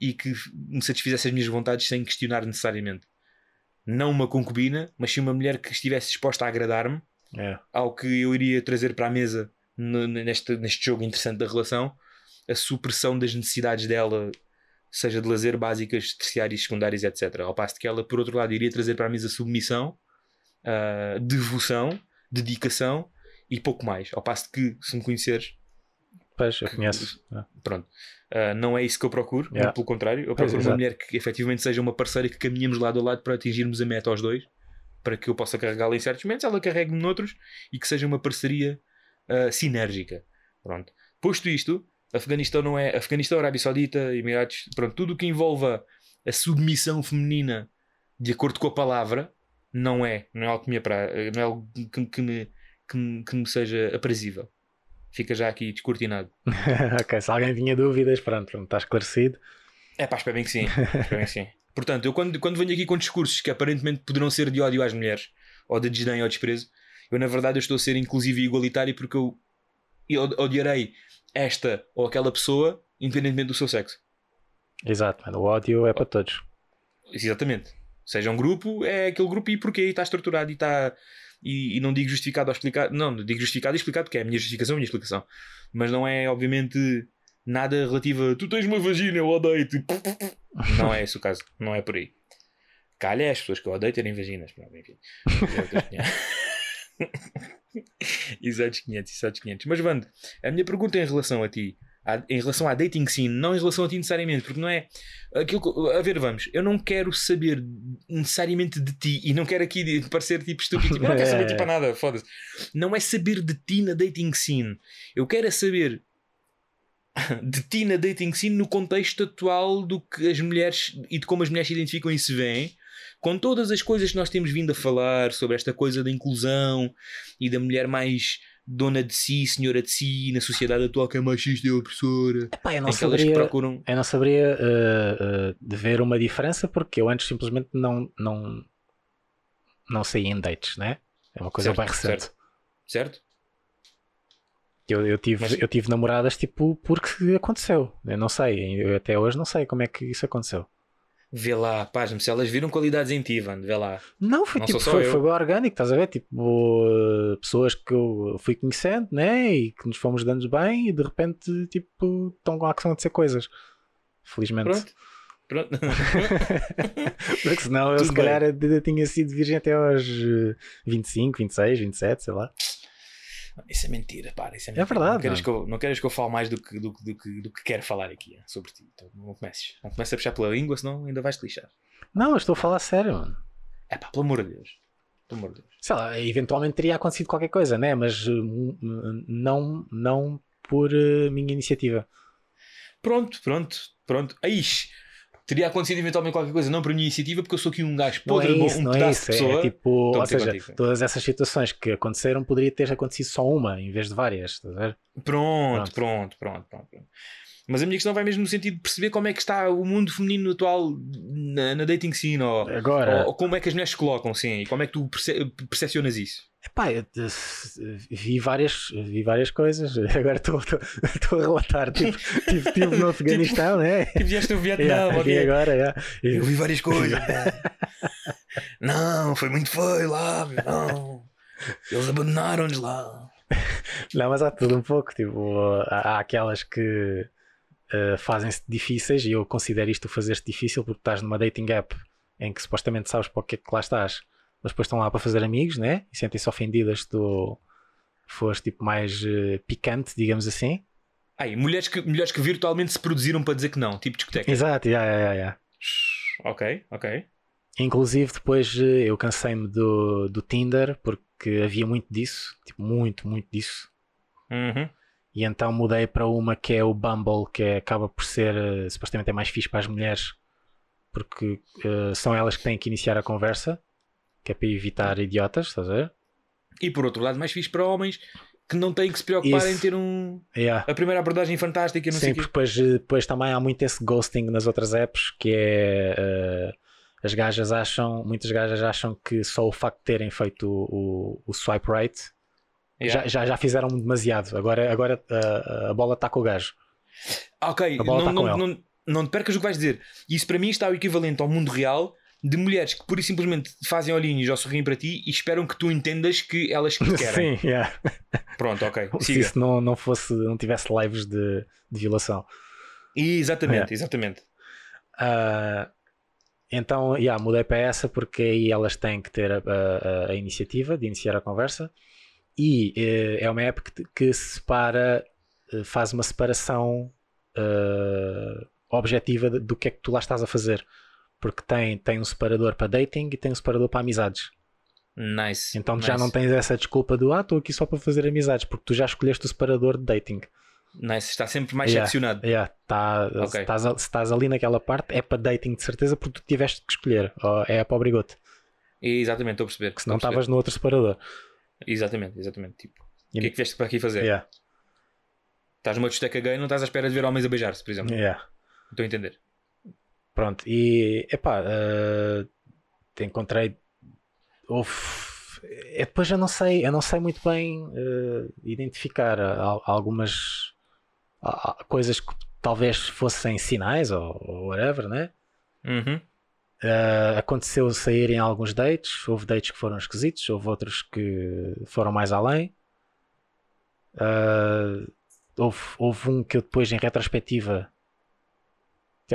e que me satisfizesse as minhas vontades sem questionar necessariamente. Não uma concubina, mas sim uma mulher que estivesse disposta a agradar-me É. ao que eu iria trazer para a mesa neste, neste jogo interessante da relação, a supressão das necessidades dela, seja de lazer básicas, terciárias, secundárias, etc. Ao passo que ela, por outro lado, iria trazer para a mesa submissão, ah, devoção, dedicação e pouco mais. Ao passo que, se me conheceres, Pois, eu conheço. É. Pronto. Ah, não é isso que eu procuro, muito Yeah. pelo contrário. Eu Pois, procuro uma exato. mulher que efetivamente seja uma parceira que caminhemos lado a lado para atingirmos a meta aos dois, para que eu possa carregá-la em certos momentos, ela carregue-me noutros e que seja uma parceria ah, sinérgica. Pronto. Posto isto, Afeganistão não é. Afeganistão, Arábia Saudita, Emirados, pronto, tudo o que envolva a submissão feminina de acordo com a palavra não é. Não é algo que me, apra- não é algo que, que me, que, me, que me seja aprazível. Fica já aqui descortinado. ok, se alguém tinha dúvidas, pronto, pronto, está esclarecido. É pá, espero bem que sim. espero bem que sim. Portanto, eu quando, quando venho aqui com discursos que aparentemente poderão ser de ódio às mulheres, ou de desdém ou desprezo, eu na verdade eu estou a ser inclusivo e igualitário porque eu, eu odiarei esta ou aquela pessoa independentemente do seu sexo. Exato, mano, o ódio é para todos. Exatamente. Seja um grupo, é aquele grupo e porquê? E está estruturado e está. E, e não digo justificado ou explicado. Não, digo justificado e explicado porque é a minha justificação, a minha explicação. Mas não é, obviamente, nada relativo a tu tens uma vagina, eu odeio-te. Não é esse o caso. Não é por aí. Calha as pessoas que eu odeio terem vaginas. Enfim. Exatos 500, exatos 500. Mas, Vando, a minha pergunta em relação a ti, à- em relação à dating scene, não em relação a ti necessariamente, porque não é aquilo a ver, vamos, eu não quero saber necessariamente de ti e não quero aqui parecer tipo estúpido, tipo, não quero saber É. tipo nada, foda-se. Não é saber de ti na dating scene. Eu quero é saber de ti na dating scene no contexto atual do que as mulheres e de como as mulheres se identificam e se veem. Com todas as coisas que nós temos vindo a falar sobre esta coisa da inclusão e da mulher mais dona de si, senhora de si, na sociedade atual que é machista e opressora. Pá, eu não saberia, procuram. eu não saberia eh, eh, de ver uma diferença porque eu antes simplesmente não, não, não saí em dates, né? É uma coisa Certo, bem recente. certo. Certo? Eu, eu, tive, Mas- eu tive namoradas tipo porque aconteceu. Eu não sei, eu até hoje não sei como é que isso aconteceu. Vê lá, pasme, se elas viram qualidades em ti, Van, vê lá. Não, foi Não tipo, foi, eu. foi bem orgânico, estás a ver? Tipo, pessoas que eu fui conhecendo, né? E que nos fomos dando bem e de repente, tipo, estão a acontecer coisas. Felizmente. Pronto. Pronto. Porque senão eu Tudo se calhar eu tinha sido virgem até aos eh, 25, 26, 27, sei lá. Isso é mentira, para. Isso é, É mentira. verdade, Não queres, mano. que eu, não queres que eu fale mais do que, do, do, que, do que quero falar aqui eh, sobre ti. Então não comeces. Não comeces a puxar pela língua, senão ainda vais te lixar. Não, eu estou a falar sério, mano. É pá, pelo amor de Deus. Pelo amor de Deus. Sei lá, eventualmente teria acontecido qualquer coisa, né? Mas eh, não, não por eh, minha iniciativa. Pronto, pronto, pronto. Aí, teria acontecido eventualmente qualquer coisa, não por minha iniciativa, porque eu sou aqui um gajo Não é podre, isso, um não é isso. É, é tipo, ou seja, contigo. todas essas situações que aconteceram poderia ter acontecido só uma em vez de várias, estás a ver? Pronto. pronto, pronto, pronto, pronto. Mas a minha questão vai mesmo no sentido de perceber como é que está o mundo feminino atual na, na dating scene, ou, Agora, ou- ou como é que as mulheres se colocam, sim, e como é que tu perce- percepcionas isso. epá, eu, vi várias, vi várias coisas. Agora estou a relatar. Tipo, tive, tive no Afeganistão, né? Tipo, vieste no Vietnã, Yeah, ok? vi agora, yeah. Eu vi várias coisas. não, foi muito feio lá, não. Eles abandonaram-nos lá. Não, mas há tudo um pouco. Tipo, há, há aquelas que eh, fazem-se difíceis e eu considero isto fazer-se difícil porque estás numa dating app em que supostamente sabes para o que é que lá estás, mas depois estão lá para fazer amigos, né? E sentem-se ofendidas se tu fores tipo mais eh, picante, digamos assim. Aí, mulheres que, mulheres que virtualmente se produziram para dizer que não, tipo discoteca. Exato, yeah, yeah, yeah. Ok, ok. Inclusive depois eh, eu cansei-me do, do Tinder porque havia muito disso, tipo, muito, muito disso. Uhum. E então mudei para uma que é o Bumble, que é- acaba por ser eh, supostamente é mais fixe para as mulheres, porque eh, são elas que têm que iniciar a conversa, que é para evitar idiotas, estás a ver? E por outro lado, mais fixe para homens que não têm que se preocupar Isso. em ter um, Yeah. a primeira abordagem fantástica, não sei Sim, quê. porque depois, eh, depois também há muito esse ghosting nas outras apps, que é eh, as gajas acham, muitas gajas acham que só o facto de terem feito o, o, o swipe right Yeah. já, já, já fizeram demasiado. Agora, agora a, a bola está com o gajo. Ok, não, tá não, não, não te percas o que vais dizer. Isso para mim está o equivalente ao mundo real de mulheres que pura e simplesmente fazem olhinhos ou sorriem para ti e esperam que tu entendas que elas que querem. Sim, yeah. Pronto, ok. se Siga. isso não, não fosse, não tivesse lives de, de violação. Exatamente, É. exatamente. Ah, então, yeah, mudei para essa porque aí elas têm que ter a, a- a iniciativa de iniciar a conversa e eh, é uma app que, que separa eh, faz uma separação eh, objetiva do que é que tu lá estás a fazer. Porque tem, tem um separador para dating e tem um separador para amizades. Nice. Então nice. já não tens essa desculpa do ah, estou aqui só para fazer amizades, porque tu já escolheste o separador de dating. Nice. Está sempre mais Yeah. seccionado. Yeah, tá, Ok. se, estás, se estás ali naquela parte, é para dating de certeza, porque tu tiveste que escolher. Ou é para obrigou-te, E, exatamente, estou a perceber. que a perceber. estavas no outro separador. Exatamente, exatamente. Tipo, o que é que vieste para aqui fazer? Yeah, Estás numa discoteca gay não estás à espera de ver homens a beijar-se, por exemplo. yeah. Estou a entender. Pronto, e epá, eh, te encontrei. Houve. é, depois eu não sei, eu não sei muito bem eh, identificar al- algumas a- coisas que talvez fossem sinais ou, ou whatever, né? Uhum. Uh, aconteceu saírem alguns dates, houve dates que foram esquisitos, houve outros que foram mais além. Uh, houve, houve um que eu depois, em retrospectiva,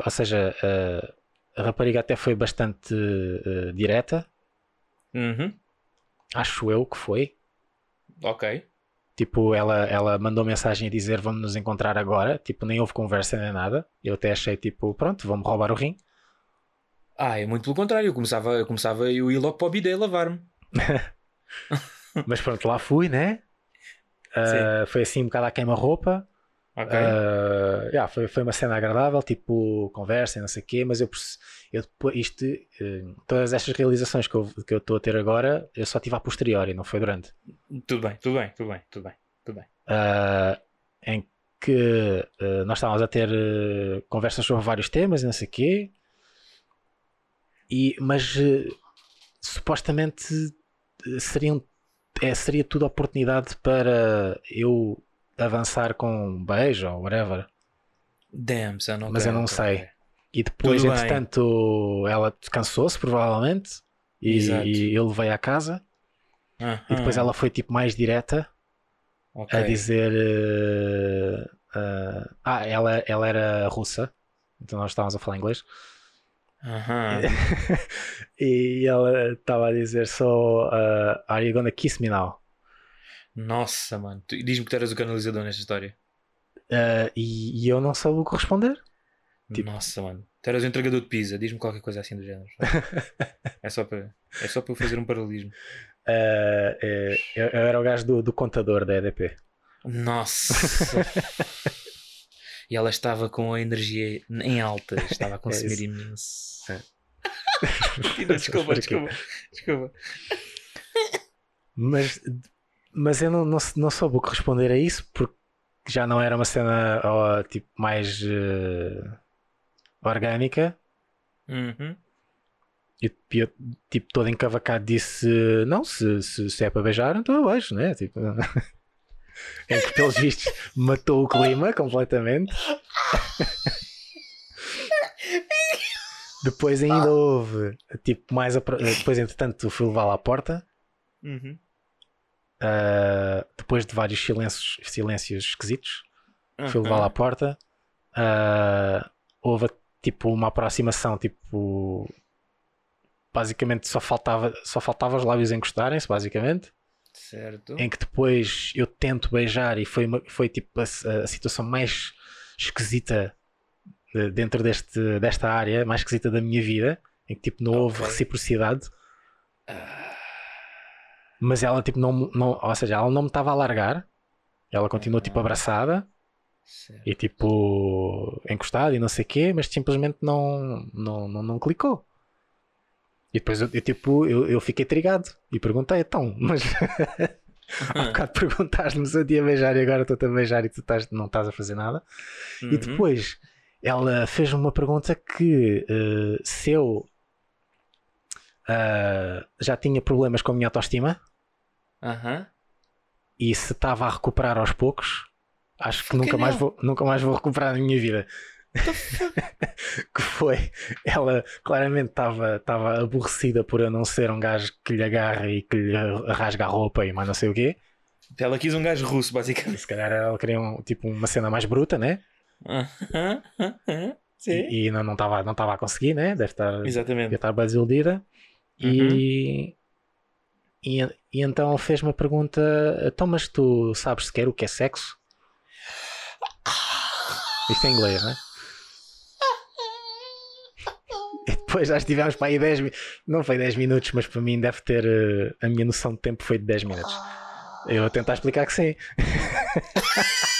ou seja, uh, a rapariga até foi bastante direta, Uhum. acho eu que foi. Ok. Tipo, ela, ela mandou mensagem a dizer vamos nos encontrar agora. Tipo, nem houve conversa nem nada. Eu até achei tipo, pronto, vamos roubar o rim. Ah, é muito pelo contrário. Eu começava, eu começava eu ia logo para o bidé lavar-me. Mas pronto, lá fui, né? Uh, foi assim um bocado à queima-roupa. Ok. Uh, yeah, foi, foi uma cena agradável, tipo conversa e não sei o quê, mas eu, eu depois, isto, uh, todas estas realizações que eu estou a ter agora, eu só tive a posteriori, não foi durante. Tudo bem, tudo bem, tudo bem, tudo bem, tudo bem. Uh, em que uh, nós estávamos a ter uh, conversas sobre vários temas e não sei o quê, e, mas uh, supostamente uh, seriam, é, seria tudo oportunidade para eu avançar com um beijo ou whatever. Damn, son, ok, Mas eu não sei. E depois, Tudo bem. entretanto, ela cansou-se provavelmente e, e ele veio à casa e depois ela foi tipo mais direta ok. a dizer eh, eh, ah, ela, ela era russa, então nós estávamos a falar inglês Aham. e ela estava a dizer só uh, are you gonna kiss me now? Nossa, mano. Diz-me que tu eras o canalizador nesta história. Uh, e, e eu não soube o que responder. Tipo- Nossa, mano. Tu eras o entregador de pizza. Diz-me qualquer coisa assim do género. é, só para, é só para eu fazer um paralelismo. Uh, eh, eu, eu era o gajo do, do contador da EDP. Nossa. e ela estava com a energia em alta. Estava a consumir isso. imenso. É. desculpa, desculpa. Desculpa. Mas, mas eu não, não, não soube o que responder a isso porque já não era uma cena ó, tipo, mais eh, orgânica. Uhum. E eu, tipo, todo encavacado disse: Não, se, se, se é para beijar, então eu beijo, né? Tipo, em que, pelos vistos, matou o clima completamente. Depois ainda houve, tipo, mais. apro- Depois, entretanto, fui levá-la à porta. Uhum. Uh, depois de vários silêncios, silêncios esquisitos, fui Uhum. levá-la à porta. Uh, houve tipo uma aproximação, tipo basicamente só faltava, só faltava os lábios encostarem-se, basicamente. Certo. Em que depois eu tento beijar e foi, uma- foi tipo a, a situação mais esquisita de- dentro deste, desta área, mais esquisita da minha vida, em que tipo não houve Ok. reciprocidade. Mas ela tipo não, não ou seja, ela não me estava a largar. Ela continuou tipo Ah. abraçada Certo. e tipo encostada e não sei o quê, mas simplesmente não, não, não, não clicou. E depois eu, eu, tipo, eu, eu fiquei trigado e perguntei, então, mas há bocado perguntaste-me se eu te ia beijar e agora estou-te a beijar e tu estás, não estás a fazer nada. E Uhum. depois ela fez uma pergunta que eh, se eu ah, já tinha problemas com a minha autoestima Aham. e se estava a recuperar aos poucos, acho que Fucking nunca mais, vou, nunca mais vou recuperar na minha vida. que foi, ela claramente estava aborrecida por eu não ser um gajo que lhe agarra e que lhe rasga a roupa e mais não sei o quê. Ela quis um gajo russo, basicamente. se calhar ela queria um, tipo, uma cena mais bruta, né? Sim. E, e não estava não tava a conseguir, né? Deve estar, Exatamente. estar bem desiludida. E, e, e então fez-me a pergunta: então, mas tu sabes sequer o que é sexo? Isto é inglês, não é? E depois já estivemos para aí 10 minutos. Não foi 10 minutos, mas para mim deve ter. eh, a minha noção de tempo foi de 10 minutos. Eu vou tentar explicar que sim.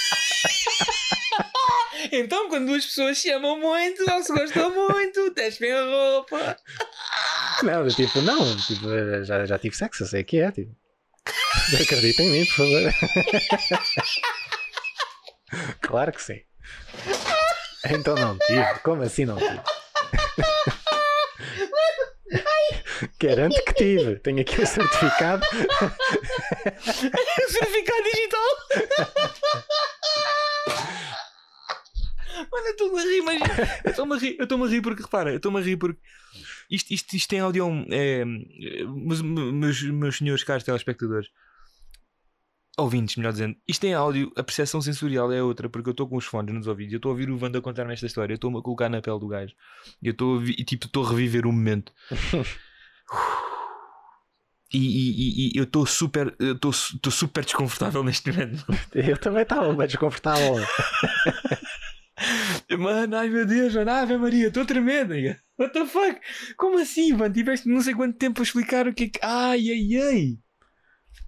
Então, quando duas pessoas se amam muito ou se gostam muito, despem a roupa. Não, eu, tipo, não, tipo, eh, já, já tive sexo, eu sei que é. Tipo. Acredita em mim, por favor. claro que sim. Então não tive. Como assim não tive? Garanto que tive. Tenho aqui o certificado. Certificado digital. Mano, eu estou-me a rir, mas eu estou-me a rir, eu estou-me a rir porque repara, eu estou-me a rir porque isto, isto, isto tem áudio. É, meus, meus, meus senhores caros telespectadores, ouvintes, melhor dizendo, isto tem áudio, a percepção sensorial é outra, porque eu estou com os fones nos ouvidos, eu estou a ouvir o Wanda contar-me esta história, eu estou-me a colocar na pele do gajo, e eu estou e tipo, estou a reviver o momento. E, e- e- eu estou super, eu estou su- estou super desconfortável neste momento. Eu também estava bem desconfortável. Mano, ai meu Deus, mano, Ave Maria, estou tremendo. What the fuck? Como assim, mano? Tiveste não sei quanto tempo a explicar o que é que. Ai, ai, ai.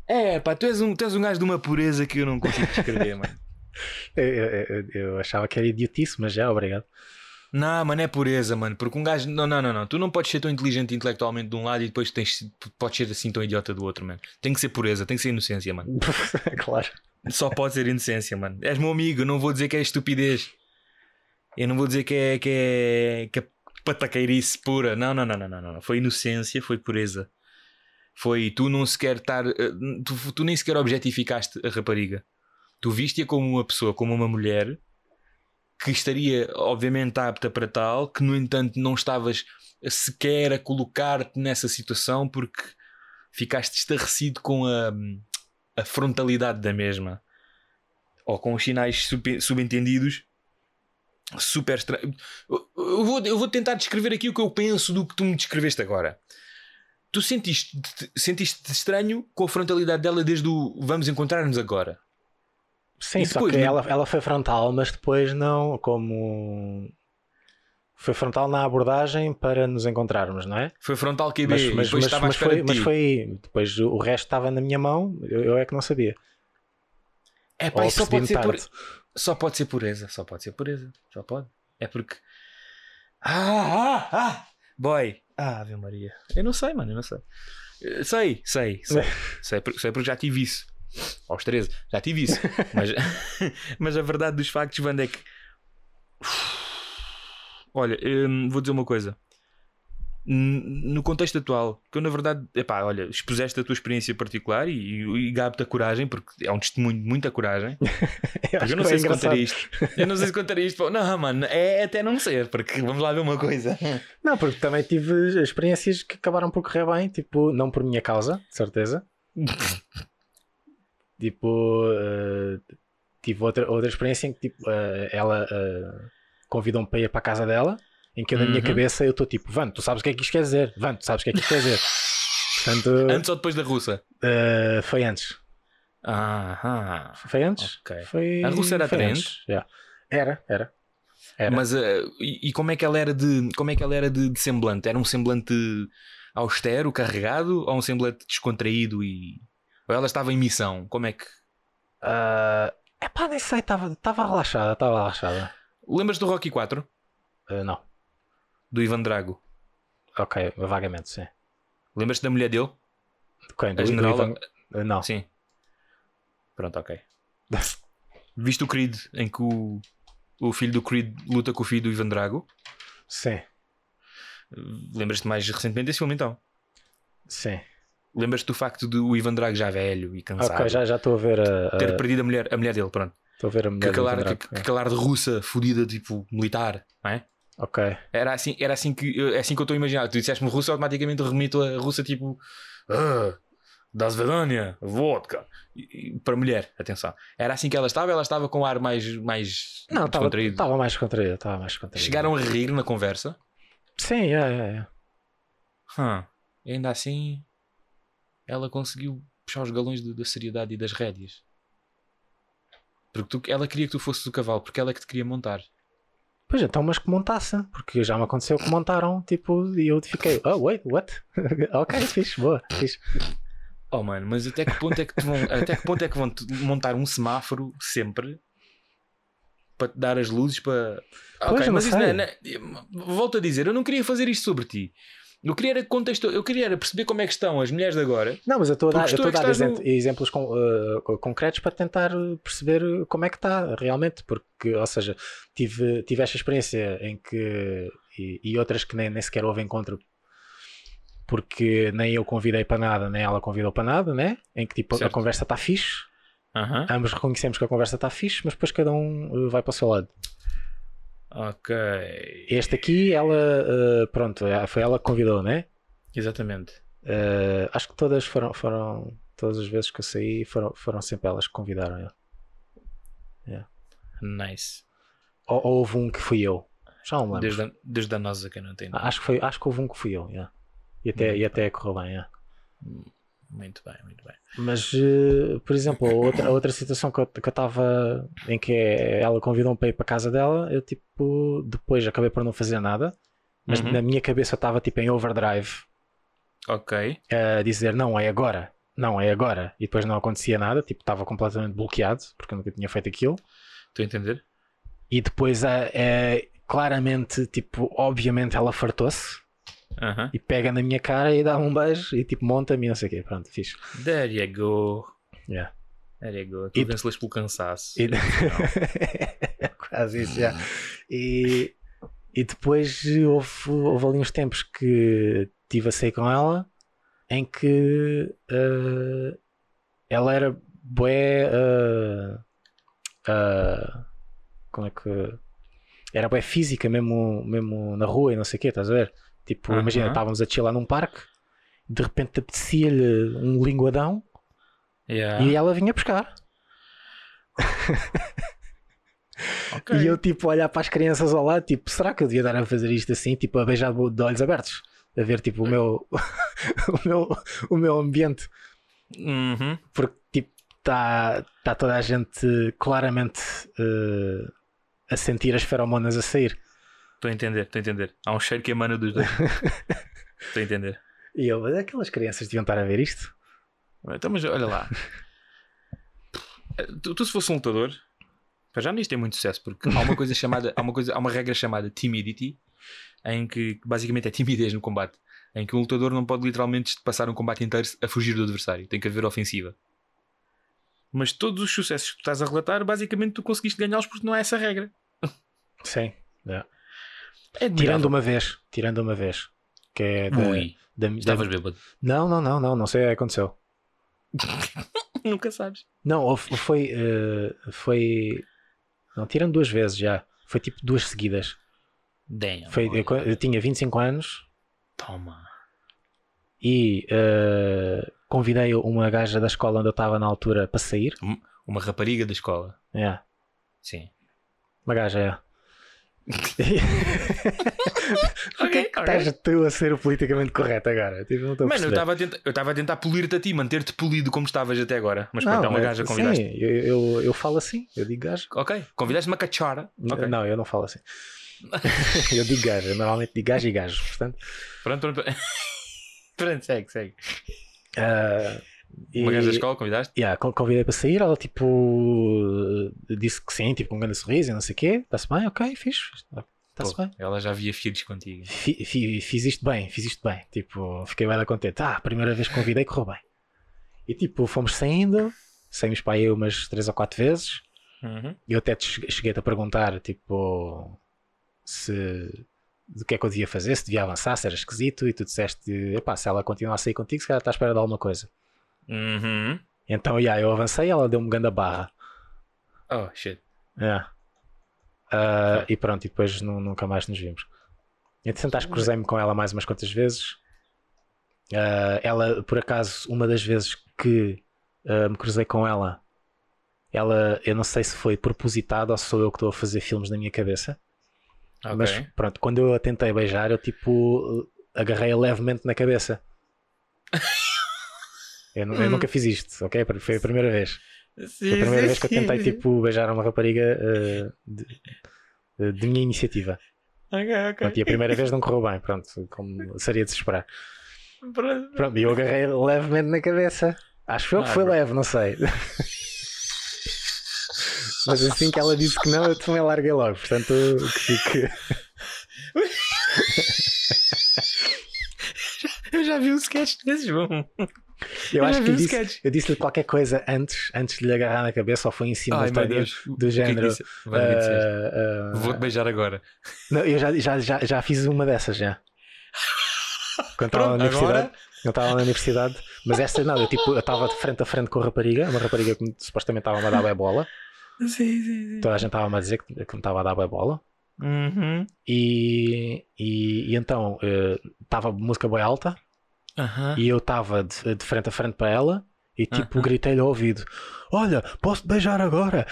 É, pá, tu és um, tu és um gajo de uma pureza que eu não consigo descrever, mano. Eu- eu- eu achava que era idiotice, mas já, obrigado. Não, mano, é pureza, mano. Porque um gajo. Não, não, não, não. Tu não podes ser tão inteligente intelectualmente de um lado e depois tens, podes ser assim tão idiota do outro, mano. Tem que ser pureza, tem que ser inocência, mano. claro. Só pode ser inocência, mano. És meu amigo, eu não vou dizer que é estupidez. Eu não vou dizer que é, que é, que é pataqueirice pura. Não, não, não, não, não, não. Foi inocência, foi pureza. Foi tu não sequer estar. eh, Tu, tu nem sequer objetificaste a rapariga. Tu viste-a como uma pessoa, como uma mulher que estaria, obviamente, apta para tal, que no entanto não estavas sequer a colocar-te nessa situação porque ficaste estarrecido com a, a frontalidade da mesma ou com os sinais sub- subentendidos super estranho. Eu, eu vou, eu vou tentar descrever aqui o que eu penso do que tu me descreveste agora. Tu sentiste, sentiste estranho com a frontalidade dela desde o vamos encontrar-nos agora. Sim, só que não- ela, ela foi frontal, mas depois não, como. Foi frontal na abordagem para nos encontrarmos, não é? Foi frontal QB Mas, mas, mas, mas foi, mas foi. Depois o resto estava na minha mão, eu, eu é que não sabia. É pá, só pode, ser pure- só pode ser pureza. Só pode ser pureza. Só pode. É porque. Ah, ah, ah! Boy! Ah, Ave Maria. Eu não sei, mano, eu não sei. Eh, Sei, sei, sei. sei, sei porque já tive isso. Aos 13, já tive isso. Mas, mas a verdade dos factos, Wanda, é que. Olha, hum, vou dizer uma coisa. No contexto atual, que eu na verdade, epá, olha, expuseste a tua experiência particular e, e, e gabe-te a coragem, porque é um testemunho de muita coragem. Eu eu não sei foi se engraçado. contaria isto. Eu não sei se contaria isto. Não, mano, é até não ser, porque vamos lá ver uma coisa. Não, porque também tive experiências que acabaram por correr bem, tipo, não por minha causa, de certeza. Tipo, eh, tive outra, outra experiência em que tipo, eh, ela eh, convidou-me para ir para a casa dela, em que eu na minha Uhum. cabeça eu estou tipo, Van, tu sabes o que é que isto quer dizer? Van, tu sabes o que é que isto quer dizer? Portanto, Antes ou depois da russa? eh, foi antes. Ah, ah. Foi antes? Ok. Foi, A Rússia era antes, já. Era, era. Era. Mas eh, e, e como é que ela era de como é que ela era de, de semblante? Era um semblante austero, carregado, ou um semblante descontraído e ou ela estava em missão? Como é que Ah, epá, nem sei, estava relaxada, estava relaxada. lembras do Rocky 4 Ah, não, do Ivan Drago? ok, vagamente, sim. Lembras-te da mulher dele? Quem? A Do- do general? Ivan- Ah, Não. Sim. Pronto, ok. Viste o Creed em que o, o filho do Creed luta com o filho do Ivan Drago? Sim, Lembras-te mais recentemente desse filme então? sim. Lembras-te do facto de o Ivan Drago já velho e cansado Ok, já já estou a ver a, a- ter perdido a mulher, a mulher dele, pronto. estou a ver a mulher do que, Drago, que é. aquela ar de russa fodida, tipo militar, não é? Ok, Era assim, era assim que, é assim que eu estou a imaginar. Tu disseste-me russa, automaticamente remito a russa tipo. Ah, das Vedania, vodka. E- e- para mulher, atenção. Era assim que ela estava, ela estava com um ar mais, mais não, estava descontraído. estava mais contraído, estava mais contraído. Chegaram a rir na conversa. Sim, é, é, é. Hum, ainda assim, ela conseguiu puxar os galões da seriedade e das rédeas. Porque tu- ela queria que tu fosses o cavalo, porque ela é que te queria montar. Pois então, mas que montasse, porque já me aconteceu que montaram, tipo, e eu fiquei, oh, wait, what? ok, fixe, boa, fixe. Oh mano, mas até que ponto é que, vão, até que, ponto é que vão montar um semáforo sempre para te dar as luzes para. Pois, Ok, eu mas isso não é, não é- Volto a dizer, eu não queria fazer isto sobre ti. Eu queria era contexto, eu queria era perceber como é que estão as mulheres de agora. Não, mas eu estou a dar, estou a dar que estás exem- exemplos com- uh, concretos para tentar perceber como é que está realmente, porque, ou seja, tive, tive esta experiência em que, e, e outras que nem, nem sequer houve encontro, porque nem eu convidei para nada, nem ela convidou para nada, né? Em que tipo a conversa está fixe, Aham. ambos reconhecemos que a conversa está fixe, mas depois cada um uh, vai para o seu lado. Ok. Este aqui, ela, uh, pronto, é- foi ela que convidou, né? Exatamente. Uh, acho que todas foram, foram, todas as vezes que eu saí, foram, foram sempre elas que convidaram. eu. Nice. Ou, ou houve um que fui eu. Já não lembro. Desde a, desde a nossa que eu não tenho. Ah, Acho que, foi, acho que houve um que fui eu. yeah. E, até, e até correu bem. yeah. Muito bem, muito bem. Mas, eh, por exemplo, a outra, a outra situação que eu estava em que ela convidou-me para ir para a casa dela, eu tipo, depois acabei por não fazer nada, mas Uhum. na minha cabeça eu estava tipo em overdrive Ok. a dizer não, é agora, não, é agora, e depois não acontecia nada, tipo, estava completamente bloqueado porque eu nunca tinha feito aquilo. Estou a entender? E depois é, é claramente, tipo, obviamente ela fartou-se Aham. e pega na minha cara e dá um beijo e tipo monta-me e não sei o quê. Pronto, fixe. There you go. Yeah. There you go. E- Tu vence-las pelo cansaço. E... Quase isso, já. E, e depois houve, houve ali uns tempos que estive a sair com ela em que eh, ela era bué. eh, eh, como é que. Era bué física mesmo, mesmo na rua e não sei o quê, estás a ver? Tipo, Aham. imagina, estávamos a chilar num parque, de repente apetecia-lhe um linguadão Yeah. e ela vinha buscar. Ok. E eu, tipo, olhar para as crianças ao lado, tipo, será que eu devia dar a fazer isto assim? Tipo, a beijar de olhos abertos, a ver, tipo, o meu, o meu, o meu ambiente, Uhum. porque, tipo, está tá toda a gente claramente eh, a sentir as feromonas a sair. Estou a entender, estou a entender. Há um cheiro que emana dos dois. Estou a entender. E eu, mas aquelas crianças deviam estar a ver isto? Então, mas olha lá. Tu, tu se fosse um lutador, já nisto tem muito sucesso, porque há uma coisa chamada, há uma, coisa, há uma regra chamada timidity, em que basicamente é timidez no combate, em que um lutador não pode literalmente passar um combate inteiro a fugir do adversário, tem que haver ofensiva. Mas todos os sucessos que tu estás a relatar, basicamente tu conseguiste ganhá-los porque não há essa regra. Sim. É Tirando uma vez, tirando uma vez. Que é da, Ui, da, da- estavas bêbado. Não, não, não, não, não sei o que aconteceu. Nunca sabes. Não, foi. eh, foi. Não, tirando duas vezes já. Foi tipo duas seguidas. Damn. Foi, eu, eu tinha 25 anos Toma. e eh, convidei uma gaja da escola onde eu estava na altura para sair. Uma rapariga da escola. É, Sim. uma gaja, é. Porquê Ok, que ok. estás tu a ser o politicamente correto agora? Tipo, não a Mano, eu estava a tentar, eu estava a tentar polir-te a ti, manter-te polido como estavas até agora. Mas pronto, é uma gaja convidaste. Sim, eu, eu, eu falo assim, eu digo gaja. Ok, convidaste uma cachora. Ok. Não, eu não falo assim. eu digo gaja, normalmente digo gaja e gajo, portanto. Pronto, pronto. pronto, segue, segue. ah, Uma e- gaja da escola, convidaste? Yeah, con- convidei para sair, ela tipo disse que sim, tipo com um grande sorriso e não sei o quê. Está-se bem, ok, fixe. Está-se bem. Ela já via filhos contigo. Fi- fi- fiz isto bem, fiz isto bem. Tipo, fiquei bem contente. Ah, primeira vez que convidei correu bem. E tipo, fomos saindo, saímos para aí umas três ou quatro vezes. Uhum. Eu até te che- cheguei-te a perguntar, tipo, se do que é que eu devia fazer, se devia avançar, se era esquisito, e tu disseste, epá, se ela continuar a sair contigo, se calhar está à espera de alguma coisa. Uhum. Então, yeah, eu avancei, ela deu-me grande barra. Oh, shit. É. Ah, e pronto, e depois nu- nunca mais nos vimos. Entretanto, acho que cruzei-me com ela mais umas quantas vezes. Ah, ela, por acaso, uma das vezes que ah, me cruzei com ela, ela, eu não sei se foi propositado ou sou eu que estou a fazer filmes na minha cabeça. Ok. Mas pronto, quando eu a tentei beijar, eu tipo agarrei-a levemente na cabeça. Eu, nu- eu nunca fiz isto, ok? Foi a primeira vez. Foi a primeira vez que eu tentei tipo beijar uma rapariga eh, de, de- minha iniciativa. Ok, ok. Pronto, e a primeira vez não correu bem, pronto, como seria de se esperar. Pronto. Pronto, e eu agarrei levemente na cabeça. Acho eu que Ah, foi bro. leve, não sei. Mas assim que ela disse que não, eu também larguei logo. Portanto, que fique. Eu já vi um sketch desses, bom. Eu acho já que eu disse- sketch. eu disse-lhe qualquer coisa antes, antes de lhe agarrar na cabeça, ou foi em Ai, simultâneo Deus. do género. Vai-me dizer. ah, ah, Vou-te beijar agora. não, eu já, já, já, já fiz uma dessas já. Quando estava na universidade. agora. Eu estava na universidade, mas esta não, eu tipo, eu estava de frente a frente com a rapariga, uma rapariga que me- supostamente estava a dar bem bola. Sim, sim, sim. Toda a gente estava a dizer que, que me estava a dar bem bola. Uhum. E, e, e então eh, estava música bem alta Aham. e eu estava de, de frente a frente para ela e tipo Aham. gritei-lhe ao ouvido: Olha, posso te beijar agora?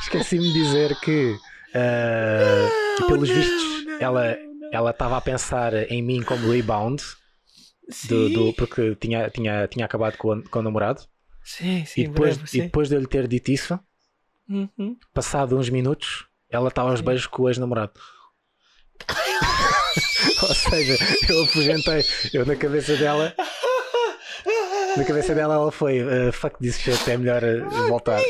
Esqueci-me de dizer que, eh, pelos vistos, ela ela estava a pensar em mim como rebound, do, do- porque tinha, tinha, tinha acabado com, o- com o namorado. Sim, sim, e, depois, breve, e sim. depois de eu lhe ter dito isso, Uhum. passado uns minutos, ela estava aos beijos com o ex-namorado. Ou seja, eu afugentei, eu na cabeça dela. Na cabeça dela ela foi "Uh, fuck this shit, é melhor uh, voltar.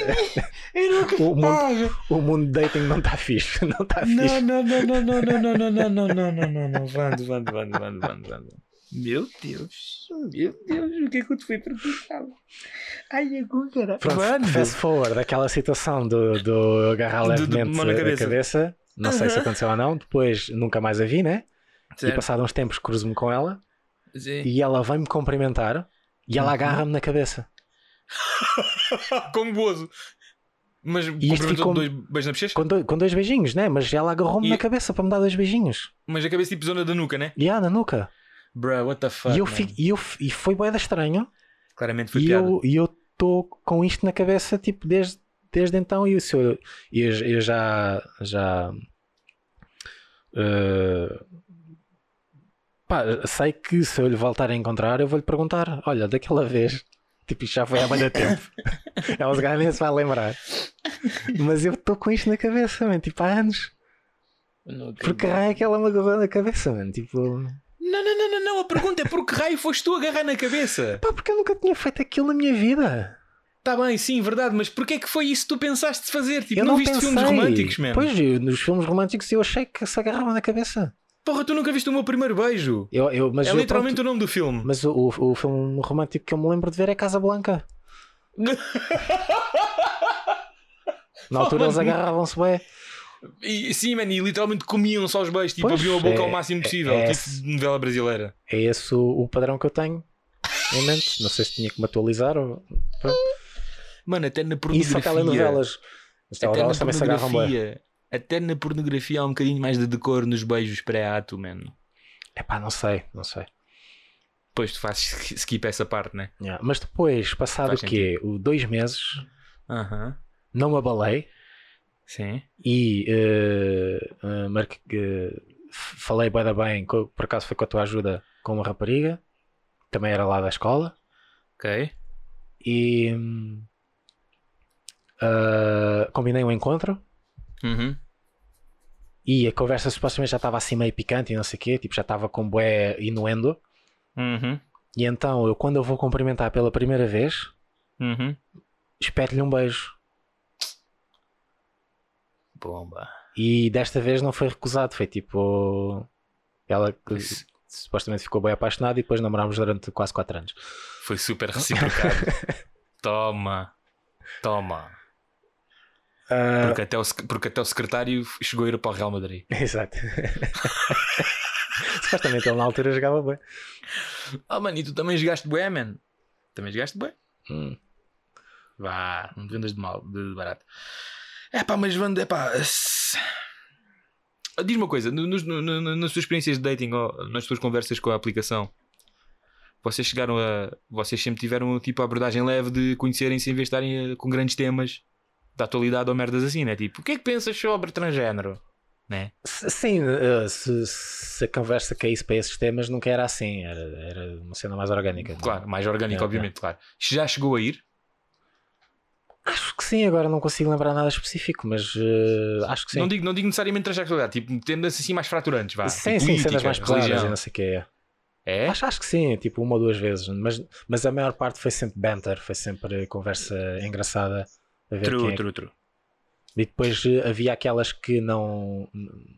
O mundo- Ah, O mundo dating não está fixe, não está Não, fixe. não, não, não, não, não, não, não, não, não, não, não, não, não, Vando, Vando, Vando, Vando, Vando, Vando. Meu Deus, meu Deus, o que é que eu te fui preparar? Ai, agora. Pronto, Vando. fast forward, daquela situação do, do agarrar levemente a cabeça. cabeça. Não sei se aconteceu ou não. Depois nunca mais a vi, né? E Certo. passado uns tempos cruzo-me com ela Sim. e ela vem-me cumprimentar e ela Uhum. agarra-me na cabeça. Como bozo. Mas ficou- dois beijos na bochecha? Com, dois- com dois beijinhos, né? Mas ela agarrou-me E- na cabeça para me dar dois beijinhos. Mas a cabeça tipo zona da nuca, né? E ah, na nuca. Bro, what the fuck, e, eu fico- e, eu, e foi boeda estranho. Claramente foi E piada. eu e eu estou com isto na cabeça tipo desde, desde então e se eu, eu, eu já já eh, pá, sei que se eu lhe voltar a encontrar eu vou-lhe perguntar olha daquela vez tipo isto já foi há muito tempo ela se calhar nem se vai lembrar mas eu estou com isto na cabeça man, tipo há anos porque raio é que ela me agarrou na cabeça man, tipo não, não, não, não, não, a pergunta é por que raio foste tu agarrar na cabeça? pá porque eu nunca tinha feito aquilo na minha vida Tá bem, sim, verdade, mas porquê é que foi isso que tu pensaste fazer? Tipo, eu não, não, viste pensei. filmes românticos, mesmo? Pois, nos filmes românticos eu achei que se agarrava na cabeça. Porra, tu nunca viste o meu primeiro beijo? Eu, eu, mas é eu, literalmente pronto, o nome do filme. mas o, o, o filme romântico que eu me lembro de ver é Casa Blanca. Na altura Oh, eles agarravam-se bem. E, sim, mano, e literalmente comiam só os beijos, tipo, Pois, abriam a boca é- ao máximo possível, é- tipo de novela brasileira. É esse o, o padrão que eu tenho em mente. Não sei se tinha que me atualizar ou. Pronto. Mano, até na E pornografia. só telenovelas. As telenovelas também se agarram bem. Até na pornografia há um bocadinho mais de decor nos beijos pré-ato, mano. É pá, não sei, não sei. Depois tu fazes skip essa parte, né? Yeah, Mas depois, passado Faz o quê? O dois meses, Aham. não me abalei. Sim. e eh, eh, marque- eh, f- falei bem bem, por acaso foi com a tua ajuda com uma rapariga, também era lá da escola, Ok. e hum, ah, combinei um encontro Uhum. E a conversa supostamente já estava assim meio picante e não sei o quê, tipo já estava com bué inuendo, Uhum. e então eu quando eu vou cumprimentar pela primeira vez, Uhum. espeto-lhe um beijo. Bomba. E desta vez não foi recusado, foi tipo. Ela que supostamente ficou bem apaixonada e depois namorámos durante quase 4 anos. Foi super reciprocado. Toma. Toma. Ah, Porque até, o, porque até o secretário chegou a ir para o Real Madrid. Exato. supostamente ele na altura jogava bem. Ah, mano, e tu também jogaste bué, man? Também jogaste bué? Hum. Vá, não te vendas de mal, de barato. É pá, mas Wanda, é pá. se- Diz-me uma coisa, no- nos- no- no- nas tuas experiências de dating ou nas tuas conversas com a aplicação, vocês chegaram a. Vocês sempre tiveram tipo a abordagem leve de conhecerem-se em vez de estarem eh, com grandes temas da atualidade ou merdas assim, né? Tipo, o que é que pensas sobre transgénero? Né? Sim, eh, se, se a conversa caísse para esses temas, nunca era assim, era, era uma cena mais orgânica. Claro, mais orgânico, É, obviamente, claro. Já chegou a ir? Acho que sim, agora não consigo lembrar nada específico, mas eh, acho que sim. Não digo, não digo necessariamente transexualidade, tipo, temas assim mais fraturantes, vá. sim, Tipo sim, cenas mais pesadas e não sei o que é. É? Acho, acho que sim, tipo uma ou duas vezes, mas, mas a maior parte foi sempre banter, foi sempre conversa engraçada. True, é- true, true. E depois eh, havia aquelas que não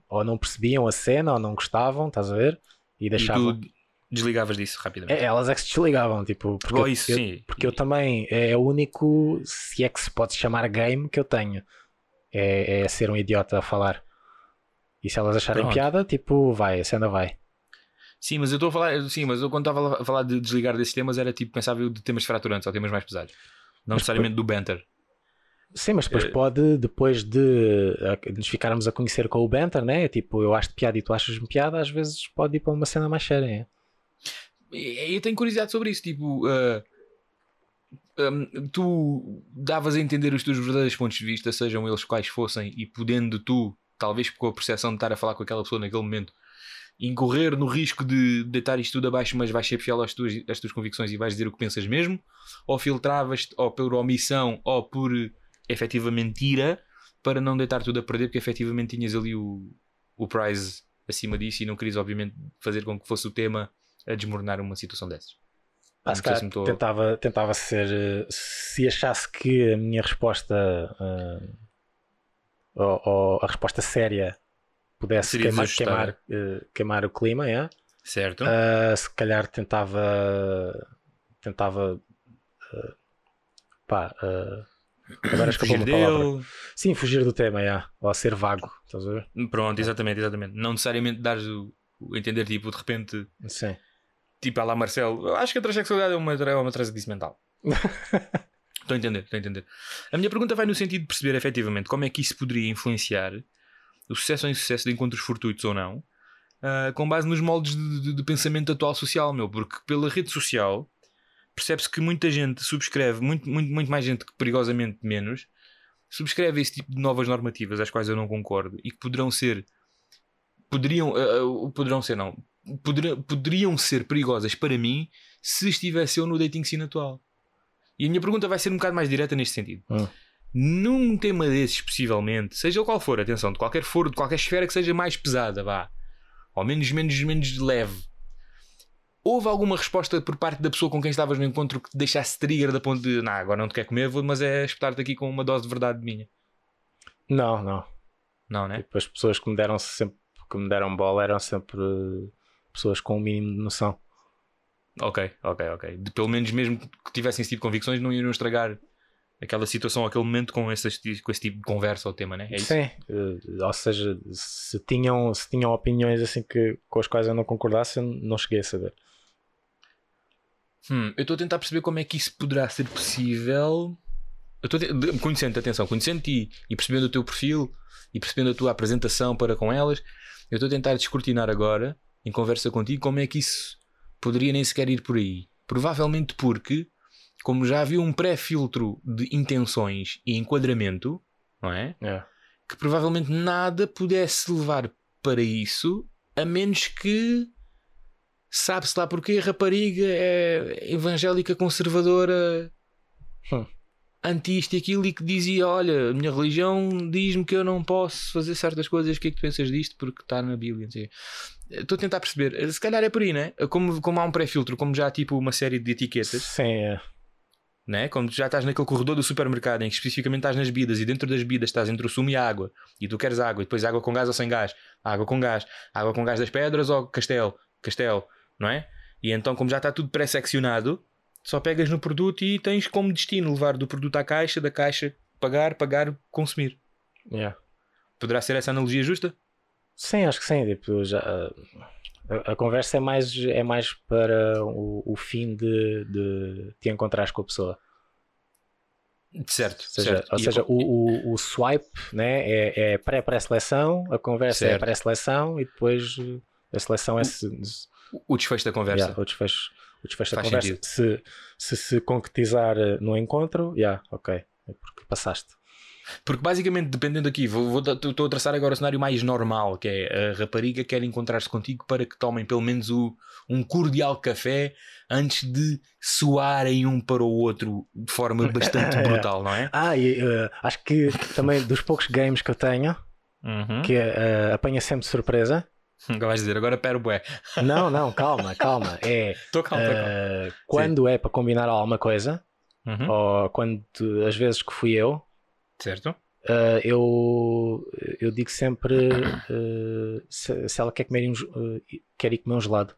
ou não percebiam a cena ou não gostavam, estás a ver? E E deixavam. tu desligavas disso rapidamente. É, elas é que se desligavam, tipo, porque, Oh, eu- isso eu, sim. porque eu também é o único, se é que se pode chamar game que eu tenho. É, é ser um idiota a falar. E se elas acharem Pronto. piada, tipo, vai, a cena vai. Sim, mas eu estou a falar, sim, mas eu quando estava a falar de desligar desses temas era tipo, pensava eu de temas fraturantes ou temas mais pesados. Não Mas necessariamente do banter. Sim, mas depois Eh, pode, depois de nos ficarmos a conhecer com o banter, né? Tipo, eu acho-te piada e tu achas-me piada, às vezes pode ir para uma cena mais séria. é? Eu tenho curiosidade sobre isso, tipo, ah, hum, tu davas a entender os teus verdadeiros pontos de vista, sejam eles quais fossem, e podendo tu, talvez com a percepção de estar a falar com aquela pessoa naquele momento, incorrer no risco de deitar isto tudo abaixo, mas vais ser fiel às tuas, às tuas convicções e vais dizer o que pensas mesmo, ou filtravas ou por omissão ou por efetiva mentira para não deitar tudo a perder, porque efetivamente tinhas ali o, o prize acima disso e não querias, obviamente, fazer com que fosse o tema a desmoronar uma situação dessas. Não se calhar estou- tentava, tentava ser. eh, Se achasse que a minha resposta. ah, ou, ou a resposta séria pudesse queimar, queimar, eh, queimar o clima, é? Certo? Ah, se calhar tentava. Tentava. ah, pá. Agora escapou uma palavra. dele. Sim, fugir do tema, é. Ou ser vago, estás a ver? Pronto, exatamente, exatamente. Não necessariamente dares o, o entender, tipo, de repente, Sim. tipo, a lá Marcelo, acho que a transexualidade é uma, é uma transadice mental. Estou a entender, estou a entender. A minha pergunta vai no sentido de perceber efetivamente como é que isso poderia influenciar o sucesso ou insucesso de encontros fortuitos ou não, ah, com base nos moldes de, de- de pensamento atual social, meu, porque pela rede social percebe-se que muita gente subscreve, muito, muito, muito mais gente que perigosamente menos, subscreve esse tipo de novas normativas às quais eu não concordo e que poderão ser poderiam, ah, ah, poderão ser não poderiam, poderiam ser perigosas para mim se estivesse eu no dating scene atual. E a minha pergunta vai ser um bocado mais direta neste sentido. Hum. Num tema desses, possivelmente, seja qual for, atenção, de qualquer foro, de qualquer esfera que seja mais pesada, vá, ou menos, menos, menos leve, houve alguma resposta por parte da pessoa com quem estavas no encontro que te deixasse trigger da ponto de, não, agora não te quer comer, mas é espetar-te aqui com uma dose de verdade minha? Não, não. Não, né? Tipo, as pessoas que me deram sempre que me deram bola eram sempre eh, pessoas com o mínimo de noção. Ok, ok, ok. De, pelo menos mesmo que tivessem esse tipo de convicções, não iriam estragar aquela situação, aquele momento com esse, com esse tipo de conversa ou tema, né? É isso? Sim, eh, ou seja, se tinham, se tinham opiniões assim que, com as quais eu não concordasse, eu não cheguei a saber. Hum, eu estou a tentar perceber como é que isso poderá ser possível. Eu estou te- conhecendo, atenção, conhecendo-te e, e percebendo o teu perfil e percebendo a tua apresentação para com elas, eu estou a tentar descortinar agora, em conversa contigo, como é que isso poderia nem sequer ir por aí. Provavelmente porque, como já havia um pré-filtro de intenções e enquadramento, não é? É. que provavelmente nada pudesse levar para isso, a menos que sabe-se lá porque a rapariga é evangélica conservadora, Hum. anti isto e aquilo, e que dizia: Olha, a minha religião diz-me que eu não posso fazer certas coisas, o que é que tu pensas disto? Porque está na Bíblia. Estou a tentar perceber, se calhar é por aí, né? Como, como há um pré-filtro, como já há tipo uma série de etiquetas Sim, é. né? Quando já estás naquele corredor do supermercado em que especificamente estás nas bebidas e dentro das bebidas estás entre o sumo e a água e tu queres água e depois água com gás ou sem gás, água com gás, água com gás das pedras ou castelo, castelo, não é? E então, como já está tudo pré-seccionado, só pegas no produto e tens como destino levar do produto à caixa, da caixa pagar, pagar, consumir. é. Poderá ser essa analogia justa? Sim, acho que sim. Tipo, já, a, a conversa é mais, é mais para o, o fim de, de te encontrares com a pessoa. Certo, Ou seja, certo. ou seja o, o, o swipe né, é, é pré-pré-seleção, a conversa é Certo. pré-seleção e depois eh, a seleção é se, O desfecho da conversa. Yeah, o desfecho, o desfecho da conversa. sentido. Se, se se concretizar eh, no encontro, yeah, ok. É porque passaste. Porque basicamente, dependendo aqui, vou, estou a traçar agora o cenário mais normal, que é a rapariga quer encontrar-se contigo para que tomem pelo menos o, um cordial café antes de soarem um para o outro de forma bastante brutal, não é? Ah, e eh, acho que também dos poucos games que eu tenho, Uhum. que eh, apanha sempre de surpresa. Agora vais dizer, agora pera bué. Não, não, calma, calma. É Estou calmo, estou calmo. eh, quando é para combinar alguma coisa, Uhum. ou quando as vezes que fui eu, Certo? Uh, eu, eu digo sempre uh, se, se ela quer comer um, uh, quer ir comer um gelado.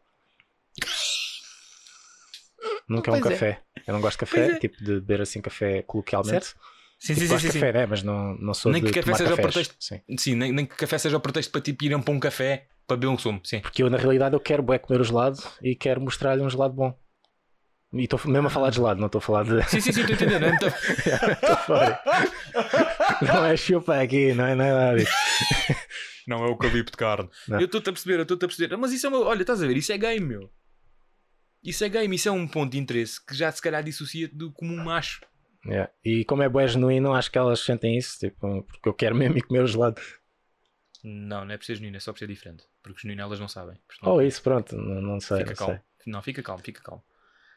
Nunca é um Pois é. café. Eu não gosto de café, é. tipo de beber assim café coloquialmente. Certo. Sim, Tipo, sim, sim, gosto sim, de sim. café, né? mas não, não sou Nem de que café seja o cafés. pretexto. Sim. Sim, nem, nem que café seja o pretexto para tipo irem para um café para beber um sumo. Sim. Porque eu na realidade eu quero bué comer o gelado e quero mostrar-lhe um gelado bom. E estou mesmo a falar de gelado, não estou a falar de. Sim, sim, sim, estou entendendo. Então, Estou fora. não é chupa aqui, não é nada disso. Não é o cabipo de carne. Não. Eu estou-te a perceber, eu estou-te a perceber. Mas isso é uma. Olha, estás a ver? Isso é game, meu. Isso é game, isso é um ponto de interesse que já se calhar dissocia do comum macho. Yeah. E como é bué genuíno, acho que elas sentem isso, tipo, porque eu quero mesmo ir comer o gelado. Não, não é por ser genuíno, é só por ser diferente. Porque genuíno elas não sabem. Não- Oh, isso, pronto, não, não sei. fica Não, calmo. sei. Não, fica calmo, fica calmo.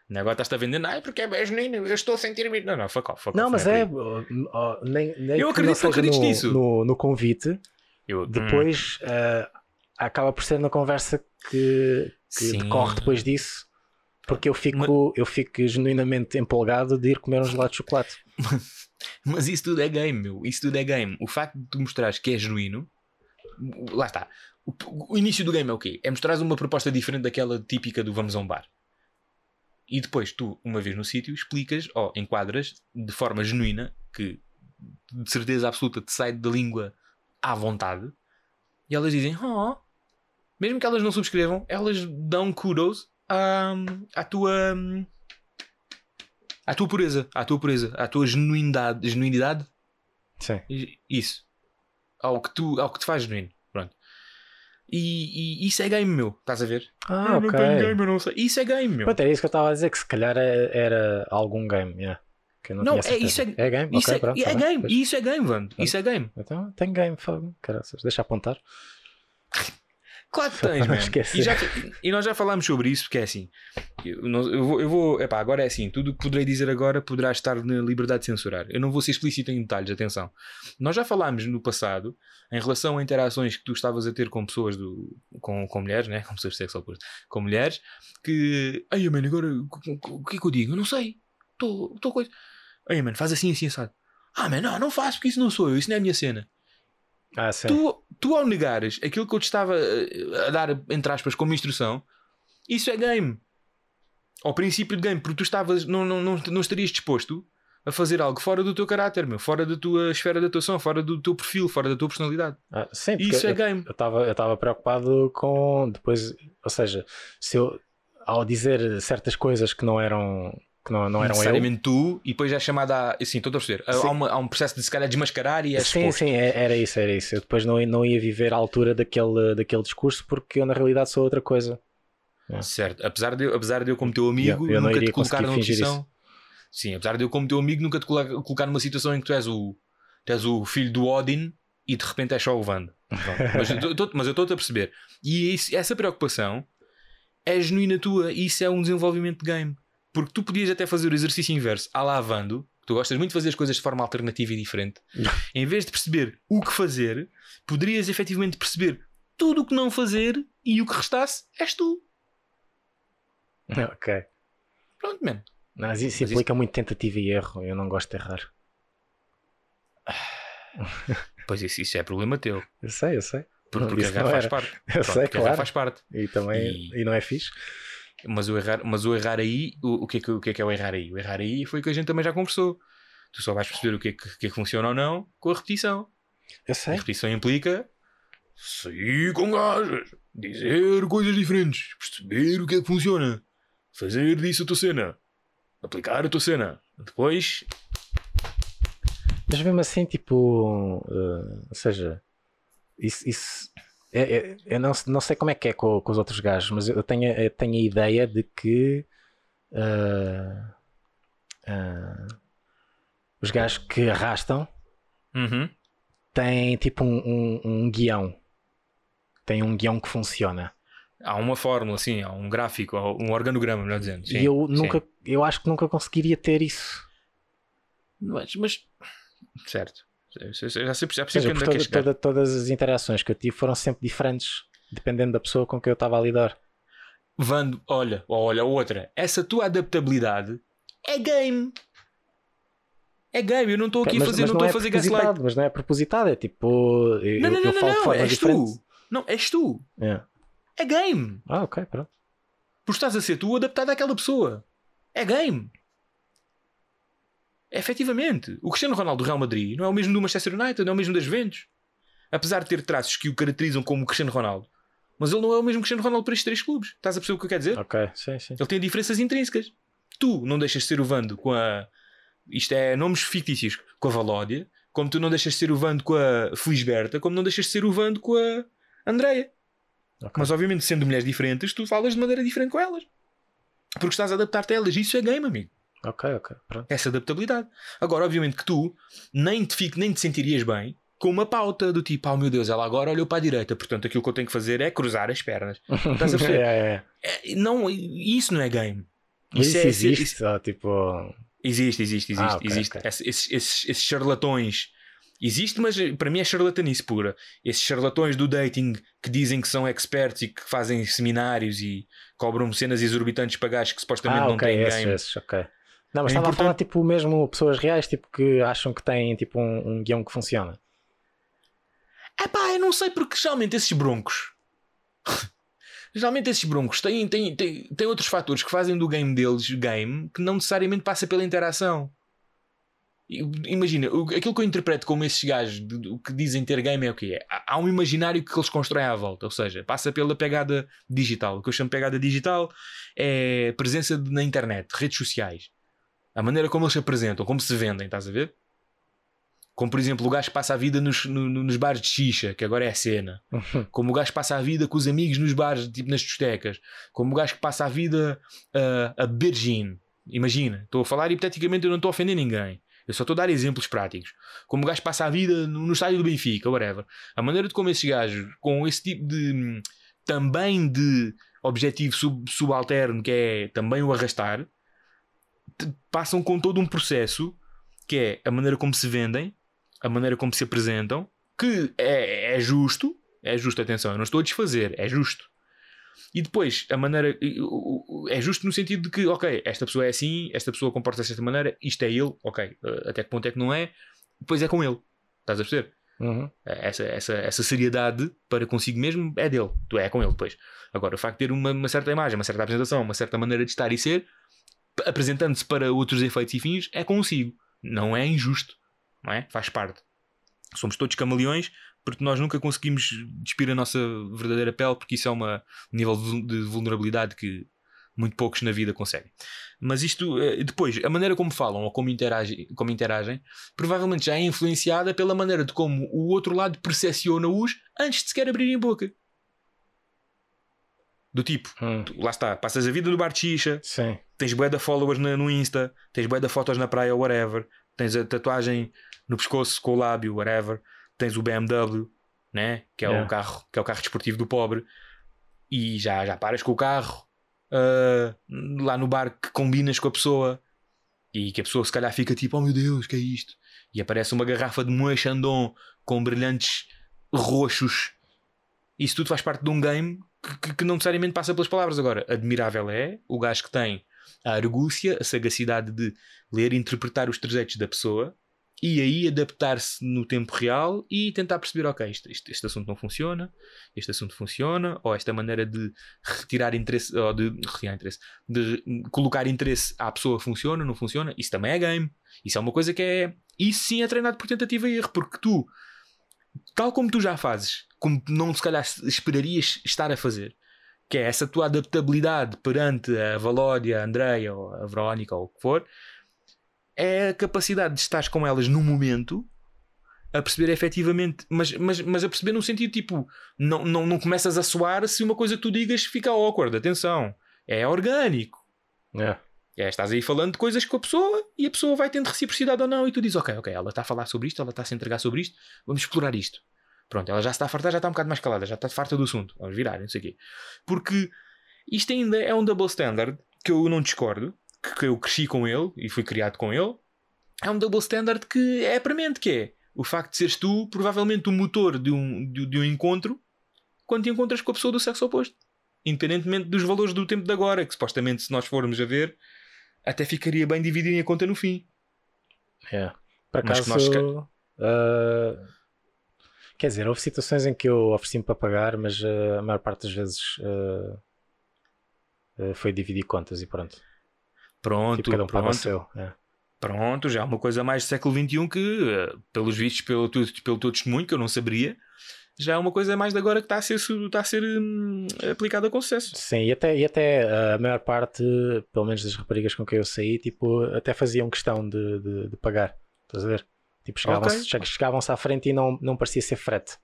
Não, agora estás-te a vender, não, é porque é genuíno, eu estou a sentir-me. Não, não, fuck off, fuck não off, mas é, aí. oh, oh, nem, nem Eu acredito, não no, nisso. No, no convite, Eu- depois ah, acaba por ser na conversa que, que decorre depois disso, porque eu fico, eu fico genuinamente empolgado de ir comer um gelado de chocolate. Mas isso tudo é game, meu. Isso tudo é game. O facto de tu mostrares que é genuíno, lá está. O, o início do game é o quê? É mostrares uma proposta diferente daquela típica do vamos a um bar. E depois tu, uma vez no sítio, explicas, ou enquadras de forma genuína, que de certeza absoluta te sai da língua à vontade, e elas dizem, oh, mesmo que elas não subscrevam, elas dão kudos à, à tua à tua pureza, à tua pureza, à tua genuinidade, genuinidade, Sim. isso, ao que tu, ao que te faz genuíno. E, e isso é game meu, estás a ver? Ah, eu ok. não tenho game, eu não sei. Isso é game meu. Pronto, era isso que eu estava a dizer, que se calhar é- era algum game, yeah, que não, Não, é certeza. isso é- é game? Isso Ok, é, pronto, é tá bem, game, isso é game, Vando. Isso é game. Então tem game, fogo, caraças, deixa apontar. Claro que tens, para não man. esquecer. E, já, e nós já falámos sobre isso, porque é assim. Eu, eu vou, eu vou epá, agora é assim. Tudo o que poderei dizer agora poderá estar na liberdade de censurar. Eu não vou ser explícito em detalhes, atenção. Nós já falámos no passado, em relação a interações que tu estavas a ter com pessoas do, com, com mulheres, né? com pessoas de sexo oposto, com mulheres, que. Ai, mano, agora o que- é que eu digo? Eu não sei. Estou coisa. Ai, mano, faz assim, assim, assado. Ah, mano, não, não faço porque isso não sou eu, isso não é a minha cena. Ah. Tu, tu ao negares aquilo que eu te estava eh, a dar, entre aspas, como instrução, isso é game. Ao princípio de game, porque tu estavas, não, não, não, não estarias disposto a fazer algo fora do teu caráter, meu, fora da tua esfera de atuação, fora do teu perfil, fora da tua personalidade. Ah, sim, Isso é game. eu estava eu preocupado com depois, ou seja, se eu ao dizer certas coisas que não eram que não, não eram necessariamente tu, e depois é chamada a. Assim, estou a perceber. Há, uma- há um processo de se calhar desmascarar e é Sim, exposto. sim, é- era isso, era isso. Eu depois não, não ia viver à altura daquele, daquele discurso porque eu na realidade sou outra coisa. Certo, apesar de, eu- apesar de eu, como teu amigo, Eu- eu nunca te colocar numa posição. Sim, apesar de eu, como teu amigo, nunca te colocar, numa situação em que tu és o, tu és o filho do Odin e de repente és só o tô- mas eu estou-te a perceber. E isso- essa preocupação é genuína tua e isso é um desenvolvimento de game. Porque tu podias até fazer o exercício inverso, à lá Vando, tu gostas muito de fazer as coisas de forma alternativa e diferente. em vez de perceber o que fazer, poderias efetivamente perceber tudo o que não fazer e o que restasse és tu. ok. Pronto, man. Mas isso Mas implica muito tentativa e erro. Eu não gosto de errar. Pois isso, isso é problema teu. Eu sei, eu sei. Porque, porque isso errar faz parte. Eu Pronto, sei, claro. faz parte. E também E- e... não é fixe. Mas o errar, mas o errar aí, o, o, que é que, o que é que é o errar aí? O errar aí foi o que a gente também já conversou. Tu só vais perceber o que é que, que, é que funciona ou não com a repetição. Eu A sei. repetição implica sair com gajas, dizer coisas diferentes, perceber o que é que funciona, fazer disso a tua cena, aplicar a tua cena. Depois, Mas mesmo assim, tipo, eh, ou seja, isso, isso é- é- eu não, não sei como é que é com, com os outros gajos, mas eu tenho, eu tenho a ideia de que ah, ah, os gajos que arrastam Uhum. têm tipo um, um, um guião. Tem um guião que funciona. Há uma fórmula, sim, há um gráfico, há um organograma, melhor dizendo. Sim, e eu sim. nunca, eu acho que nunca conseguiria ter isso. Mas, mas- certo. Já sei, já percebo seja, onde é é toda- toda- todas as interações que eu tive foram sempre diferentes, dependendo da pessoa com que eu estava a lidar. Vando, olha, olha, outra. Essa tua adaptabilidade é game. É game. Eu não estou aqui a mas, fazer, mas não não, estou é a fazer gaslight. propositado, mas não é propositado, é tipo. Eu, Não, não, eu não, não, falo não. forma És diferente. tu. Não, és tu. É. É game. Ah, ok, pronto. Porque estás a ser tu adaptado àquela pessoa. É game. Efetivamente. O Cristiano Ronaldo do Real Madrid não é o mesmo do Manchester United, não é o mesmo das Juventus. Apesar de ter traços que o caracterizam como Cristiano Ronaldo. Mas ele não é o mesmo Cristiano Ronaldo para estes três clubes. Estás a perceber o que eu quero dizer? Ok, sim, sim. Ele tem diferenças intrínsecas. Tu não deixas de ser o Vando com a. Isto é nomes fictícios. Com a Valódia. Como tu não deixas de ser o Vando com a Felisberta. Como não deixas de ser o Vando com a Andreia. Ok. Mas obviamente, sendo mulheres diferentes, tu falas de maneira diferente com elas. Porque estás a adaptar-te a elas. Isso é game, amigo. Ok, ok, pronto. Essa adaptabilidade. Agora, obviamente que tu nem te, fico, nem te sentirias bem com uma pauta do tipo, oh meu Deus, ela agora olhou para a direita, portanto aquilo que eu tenho que fazer é cruzar as pernas. Estás a perceber? É, é, É, não, isso não é game. é. Isso, é- existe, isso- tipo. Existe, existe, existe, Ah, ok, existe. ok. Esse- Esses, esses- esses charlatões. Existe, mas para mim é charlatanice pura. Esses charlatões do dating que dizem que são experts e que fazem seminários e cobram cenas exorbitantes para gajos que supostamente Ah, não ok, têm game. esses, ok. Não, mas É estava a importante- falar tipo mesmo pessoas reais tipo, que acham que têm tipo um, um guião que funciona. É pá, eu não sei porque geralmente esses broncos. geralmente esses broncos têm, têm, têm, têm outros fatores que fazem do game deles game que não necessariamente passa pela interação. Imagina, aquilo que eu interpreto como esses gajos o que dizem ter game é o quê? Há- Há um imaginário que eles constroem à volta, ou seja, passa pela pegada digital. O que eu chamo de pegada digital é a presença na internet, redes sociais. A maneira como eles se apresentam, como se vendem, estás a ver? Como por exemplo o gajo que passa a vida nos, no- no- nos bares de xixa, que agora é a cena. Como o gajo que passa a vida com os amigos nos bares, tipo nas discotecas. Como o gajo que passa a vida ah, a beber gin. Imagina, estou a falar hipoteticamente, eu não estou a ofender ninguém. Eu só estou a dar exemplos práticos. Como o gajo passa a vida no, no estádio do Benfica, whatever. A maneira de como esses gajos, com esse tipo de. hum, também de objetivo sub- subalterno, que é também o arrastar, passam com todo um processo que é a maneira como se vendem, a maneira como se apresentam, que é, é justo, é justo, atenção, eu não estou a desfazer, é justo. E depois, a maneira. É justo no sentido de que, ok, esta pessoa é assim, esta pessoa comporta-se desta maneira, isto é ele, ok, eh, até que ponto é que não é, depois é com ele. Estás a perceber? Uhum. Essa, essa, essa seriedade para consigo mesmo é dele, tu é com ele depois. Agora, o facto de ter uma, uma certa imagem, uma certa apresentação, uma certa maneira de estar e ser, apresentando-se para outros efeitos e fins, é consigo. Não é injusto, não é? Faz parte. Somos todos camaleões porque nós nunca conseguimos despir a nossa verdadeira pele, porque isso é um nível de vul- de vulnerabilidade que muito poucos na vida conseguem. Mas isto, eh, depois, a maneira como falam ou como interagem, como interagem provavelmente já é influenciada pela maneira de como o outro lado percepciona-os antes de sequer abrirem boca. Do tipo, Hum, tu- lá está, passas a vida no bar de xixa, Sim. tens bué de followers na- no Insta, tens bué de fotos na praia, whatever, tens a tatuagem no pescoço com o lábio, whatever, tens o BMW, né? que, é Yeah. o carro, que é o carro desportivo do pobre, e já, já paras com o carro ah, lá no bar que combinas com a pessoa e que a pessoa se calhar fica tipo, oh meu Deus, que é isto? E aparece uma garrafa de Moët Chandon com brilhantes roxos. Isso tudo faz parte de um game que, que- não necessariamente passa pelas palavras. Agora, admirável é o gajo que tem a argúcia, a sagacidade de ler e interpretar os trejeitos da pessoa e aí adaptar-se no tempo real e tentar perceber, ok, este, este, este assunto não funciona, este assunto funciona, ou esta maneira de retirar interesse, ou de retirar interesse, de colocar interesse à pessoa funciona, não funciona, isso também é game. Isso é uma coisa que é. Isso sim é treinado por tentativa e erro, porque tu, tal como tu já fazes, como não se calhar esperarias estar a fazer, que é essa tua adaptabilidade perante a Valódia, a Andreia, ou a Verónica, ou o que for, é a capacidade de estar com elas no momento a perceber efetivamente, mas, mas, mas a perceber num sentido tipo, não, não, não começas a soar se uma coisa que tu digas fica awkward, atenção, é orgânico. É. É, estás aí falando de coisas com a pessoa e a pessoa vai tendo reciprocidade ou não, e tu dizes, ok, ok, ela está a falar sobre isto, ela está a se entregar sobre isto, vamos explorar isto. Pronto, ela já se está a fartar, já está um bocado mais calada, já está farta do assunto, vamos virar, não sei o quê. Porque isto ainda é um double standard que eu não discordo, que, eu cresci com ele e fui criado com ele. É um double standard que é premente, que é o facto de seres tu, provavelmente, o motor de um, de, de um encontro quando te encontras com a pessoa do sexo oposto. Independentemente dos valores do tempo de agora, que supostamente, se nós formos a ver, até ficaria bem dividirem a conta no fim. É. Por Mas acaso, que nós ah, quer dizer, houve situações em que eu ofereci-me para pagar, mas ah, a maior parte das vezes ah, ah, foi dividir contas e pronto. Pronto, Tipo, cada um pronto. seu. é. Pronto, já é uma coisa mais do século XXI que, pelos vistos, pelo, tu- pelo teu testemunho, que eu não saberia, já é uma coisa mais de agora que está a ser, está a ser hum, aplicada com sucesso. Sim, e até, e até a maior parte, pelo menos das raparigas com quem eu saí, tipo, até faziam questão de, de, de pagar. Estás a ver? Tipo, chegavam-se Ok. che- chegavam-se à frente e não, não parecia ser frete.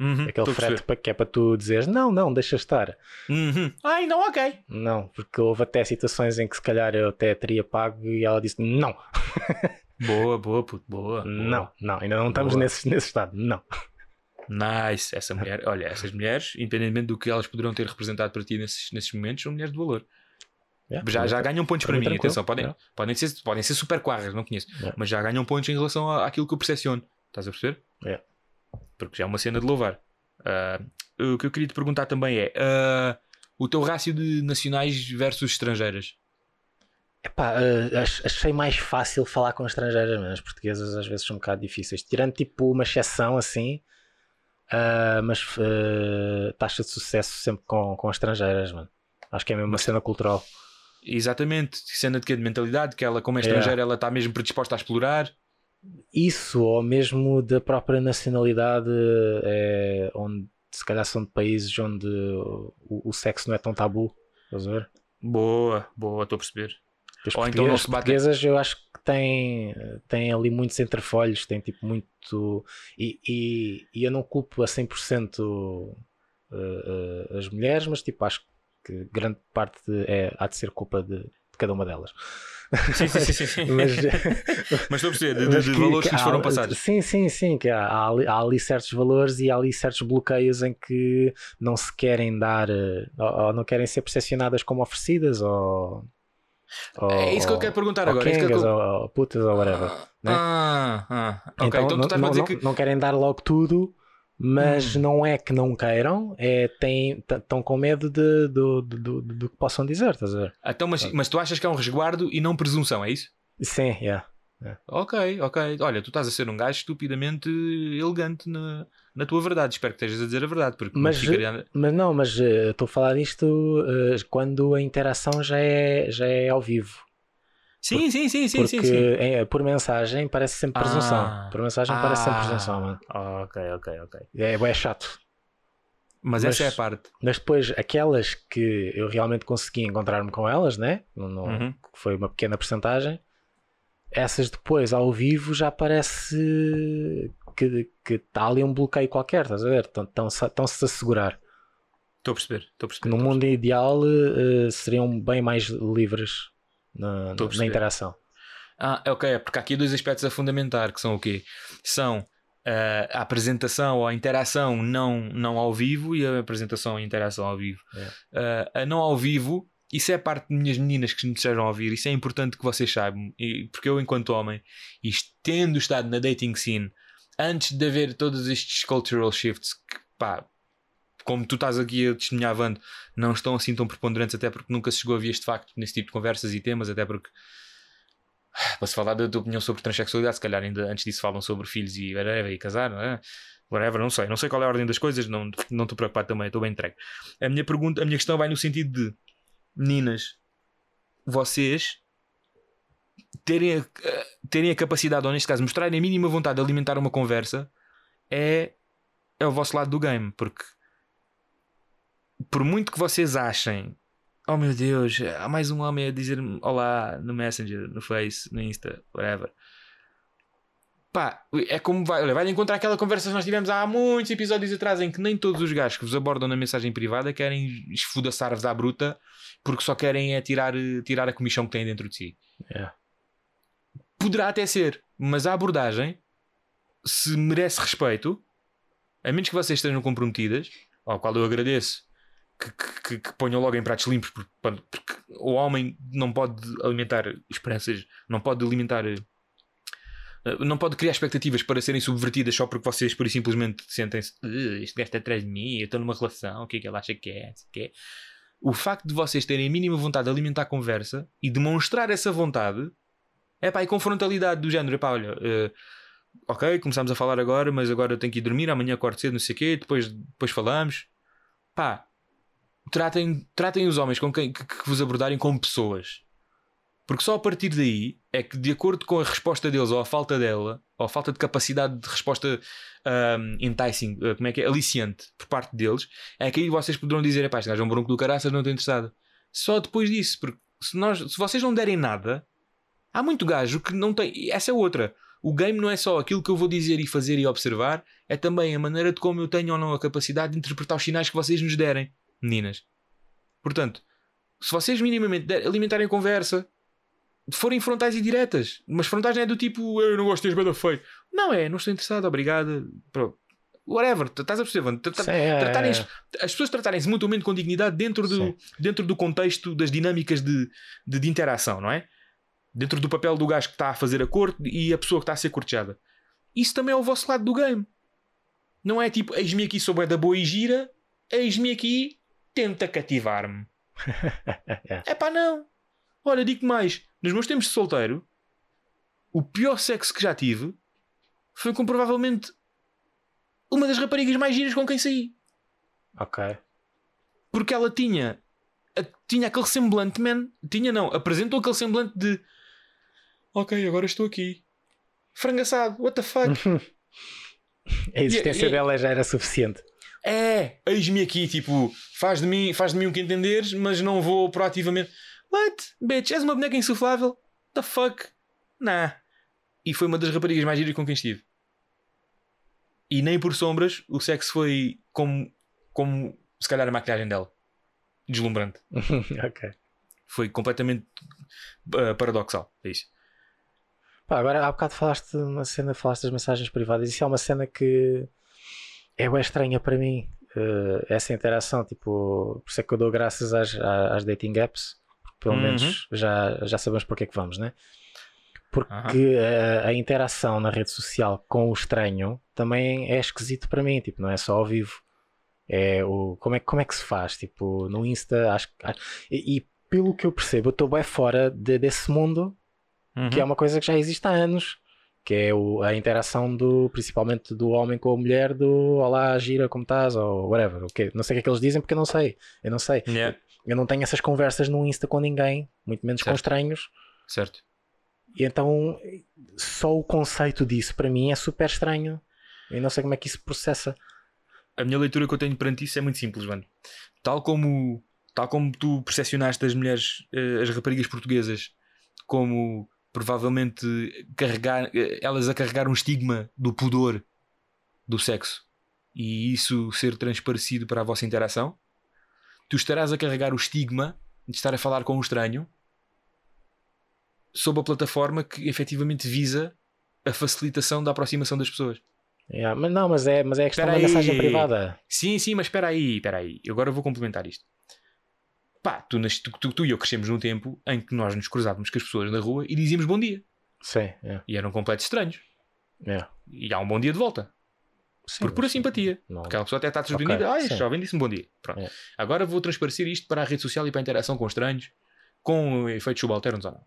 Uhum, Aquele frete que é para tu dizeres, não, não, deixa estar. Uhum. Ai, não, ok. Não, porque houve até situações em que se calhar eu até teria pago e ela disse, não, Boa, boa, puto, boa. boa. não, não, ainda não estamos Boa. nesse, nesse estado, não. Nice. Essa mulher, olha, essas mulheres, independentemente do que elas poderão ter representado para ti nesses, nesses momentos, são mulheres de valor. Yeah, Já, já para ganham pontos para para mim atenção, podem, yeah. podem, ser, podem ser super quadras, não conheço, Yeah. mas já ganham pontos em relação à- àquilo que eu percepciono. Estás a perceber? Yeah. Porque já é uma cena de louvar. Ah, o que eu queria te perguntar também é ah, o teu rácio de nacionais versus estrangeiras. Epá, ach- achei mais fácil falar com estrangeiras, mas as portuguesas às vezes são um bocado difíceis. Tirando tipo uma exceção assim, ah, mas taxa de sucesso sempre com, com estrangeiras, mano. Acho que é mesmo uma cena cultural. Exatamente, cena de quê? De mentalidade, que ela, como é Yeah. estrangeira, ela está mesmo predisposta a explorar. Isso, ou mesmo da própria nacionalidade, eh, onde se calhar são de países onde o, o sexo não é tão tabu. Estás a ver? Boa, boa, estou a perceber. As Ou então não se batem. portuguesas eu acho que têm, têm ali muitos entrefolhos, têm tipo muito. E, e, e eu não culpo a 100% uh, uh, as mulheres, mas tipo acho que grande parte de- é, há de ser culpa de, de cada uma delas. Sim, sim, sim, sim. Mas, Mas estou a perceber, de, de- de que- valores que que foram passados. Sim, sim, sim. Que há, há ali, há ali certos valores e há ali certos bloqueios em que não se querem dar eh, ou, ou não querem ser percepcionadas como oferecidas ou. ou- É isso que eu quero perguntar ou agora. é isso que eu- ou, ou putas ou whatever. né? Ah, ah, ok. então, Então, tu não, a não, que. Não querem dar logo tudo, mas não é que não queiram, é estão com medo de, do, do, do, que possam dizer, estás a ver? Então, mas, mas tu achas que é um resguardo e não presunção, é isso? Sim, yeah. Ok, ok. Olha, tu estás a ser um gajo estupidamente elegante na, na tua verdade. Espero que estejas a dizer a verdade, porque Mas, não ficaria... Mas não, mas eh, estou a falar disto eh, quando a interação já é, já é ao vivo. Sim, sim, sim, sim, porque sim, sim. eh, por mensagem parece sempre presunção. Ah. por mensagem parece sempre presunção, mano. Ah, Ok, ok, ok. É, é chato. Mas, Mas- essa é a parte. Mas depois, aquelas que eu realmente consegui encontrar-me com elas, né? Não, não- Uhum. foi uma pequena porcentagem. Essas depois, ao vivo, já parece que que está ali um bloqueio qualquer, estás a ver? Estão-se a segurar. Estou a perceber, estou a perceber. No mundo ideal, eh, seriam bem mais livres na, na interação. Ah, ok, é porque há aqui dois aspectos a fundamentar, que são o quê? São ah, a apresentação ou a interação não, não ao vivo e a apresentação e a interação ao vivo. É. Ah, a não ao vivo, isso é parte de minhas meninas que me estejam a ouvir, isso é importante que vocês saibam, e, porque eu, enquanto homem, e tendo estado na dating scene, antes de haver todos estes cultural shifts, que pá, como tu estás aqui a testemunhar, Vando, não estão assim tão preponderantes, até porque nunca se chegou a ver este facto nesse tipo de conversas e temas, até porque para se falar da tua opinião sobre transexualidade, se calhar ainda antes disso falam sobre filhos e whatever, e casar, não é? Whatever, não sei, não sei qual é a ordem das coisas, não estou preocupado também, estou bem entregue. A minha pergunta, a minha questão vai no sentido de meninas, vocês terem a, terem a capacidade, ou neste caso, mostrarem a mínima vontade de alimentar uma conversa é, é o vosso lado do game, porque por muito que vocês achem Oh meu Deus, há mais um homem a dizer olá no Messenger, no Face, no Insta, whatever. Pá, é como vai, olha, vai encontrar aquela conversa que nós tivemos há muitos episódios atrás em que nem todos os gajos que vos abordam na mensagem privada querem esfudaçar-vos à bruta porque só querem é tirar, tirar a comissão que têm dentro de si. É. Poderá até ser, mas a abordagem, se merece respeito, a menos que vocês estejam comprometidas, ao qual eu agradeço que, que, que- que ponham logo em pratos limpos, porque, porque o homem não pode alimentar esperanças, não pode alimentar. eh, Não pode criar expectativas para serem subvertidas só porque vocês, por simplesmente, sentem-se "Uh, este gajo está atrás de mim, eu estou numa relação, o que é que ele acha que é? não sei o quê." O facto de vocês terem a mínima vontade de alimentar a conversa e demonstrar essa vontade é pá, e com frontalidade do género, epá, olha, eh, ok, começámos a falar agora, mas agora eu tenho que ir dormir, amanhã acordo cedo, não sei o quê, depois, depois falamos. Pá, tratem, tratem os homens com quem que, que vos abordarem como pessoas. Porque só a partir daí é que, de acordo com a resposta deles ou a falta dela, ou a falta de capacidade de resposta um, enticing, uh, como é que é? Aliciante por parte deles, é que aí vocês poderão dizer: pá, este gajo é um bronco do caraças, não estou interessado. Só depois disso, porque se, nós, se vocês não derem nada, há muito gajo que não tem. Essa é outra. O game não é só aquilo que eu vou dizer e fazer e observar, é também a maneira de como eu tenho ou não a capacidade de interpretar os sinais que vocês nos derem, meninas. Portanto, se vocês minimamente alimentarem a conversa, forem frontais e diretas, mas frontais não é do tipo eu não gosto de bada feio. Não é, não estou interessado, obrigada. Pronto. Whatever, estás a perceber? É, tratarem é. as pessoas tratarem-se mutuamente com dignidade dentro do, Sim. dentro do contexto das dinâmicas de, de, de interação, não é? Dentro do papel do gajo que está a fazer a corte e a pessoa que está a ser cortejada. Isso também é o vosso lado do game. Não é tipo, eis-me aqui sou da boa e gira, eis-me aqui, tenta cativar-me. É pá, não. Olha, digo mais. Nos meus tempos de solteiro, o pior sexo que já tive foi com provavelmente uma das raparigas mais giras com quem saí. Ok. Porque ela tinha, a- tinha aquele semblante, man. Tinha não, apresentou aquele semblante de Ok, agora estou aqui. Frangaçado, what the fuck? A existência E- e- dela já era suficiente. É, eis-me aqui, tipo, faz de mim, faz de mim o que entenderes, mas não vou proativamente. What? Bitch, és uma boneca insuflável? The fuck? Nah. E foi uma das raparigas mais giras com quem estive. E nem por sombras o sexo foi como, como se calhar a maquilhagem dela. Deslumbrante. ok. Foi completamente uh, paradoxal. É isso. Pá, agora há bocado falaste de uma cena, falaste das mensagens privadas. Isso é uma cena que é bem estranha para mim. eh, essa interação, tipo, por isso é que eu dou graças às, às dating apps, pelo Uhum. menos já, já sabemos porque é que vamos, né? Porque Aham. a, a interação na rede social com o estranho também é esquisito para mim, tipo, não é só ao vivo. É o, como, é, como é que se faz? Tipo, no Insta, acho que. E, e pelo que eu percebo, eu estou bem fora de- desse mundo que é uma coisa que já existe há anos, que é o- a interação do, principalmente do homem com a mulher, do olá, gira, como estás, ou whatever. ok Não sei o que é que eles dizem porque eu não sei. Eu não sei. Yeah, Eu não tenho essas conversas no Insta com ninguém, muito menos com Certo. estranhos. certo. E então só o conceito disso para mim é super estranho. Eu não sei como é que isso processa. A minha leitura que eu tenho perante isso é muito simples, mano. Tal como, tal como tu percepcionaste as mulheres, eh, as raparigas portuguesas, como provavelmente carregar, eh, elas a carregar um estigma do pudor do sexo e isso ser transparecido para a vossa interação, tu estarás a carregar o estigma de estar a falar com um estranho sob a plataforma que efetivamente visa a facilitação da aproximação das pessoas. Yeah, mas não, mas é, mas é a questão Espera da aí. mensagem privada. Sim, sim, mas espera aí, espera aí. Eu Agora vou complementar isto. Pá, tu, tu, tu- e eu crescemos num tempo em que nós nos cruzávamos com as pessoas na rua e dizíamos bom dia. Sim, yeah, E eram completos estranhos. yeah. E há um bom dia de volta. Sim, por pura mas- simpatia. não- Aquela pessoa até está surpreendida. Ok, ah, este sim. jovem disse-me bom dia. Pronto. É. Agora vou transparecer isto para a rede social e para a interação com estranhos, com efeitos subalternos ou não.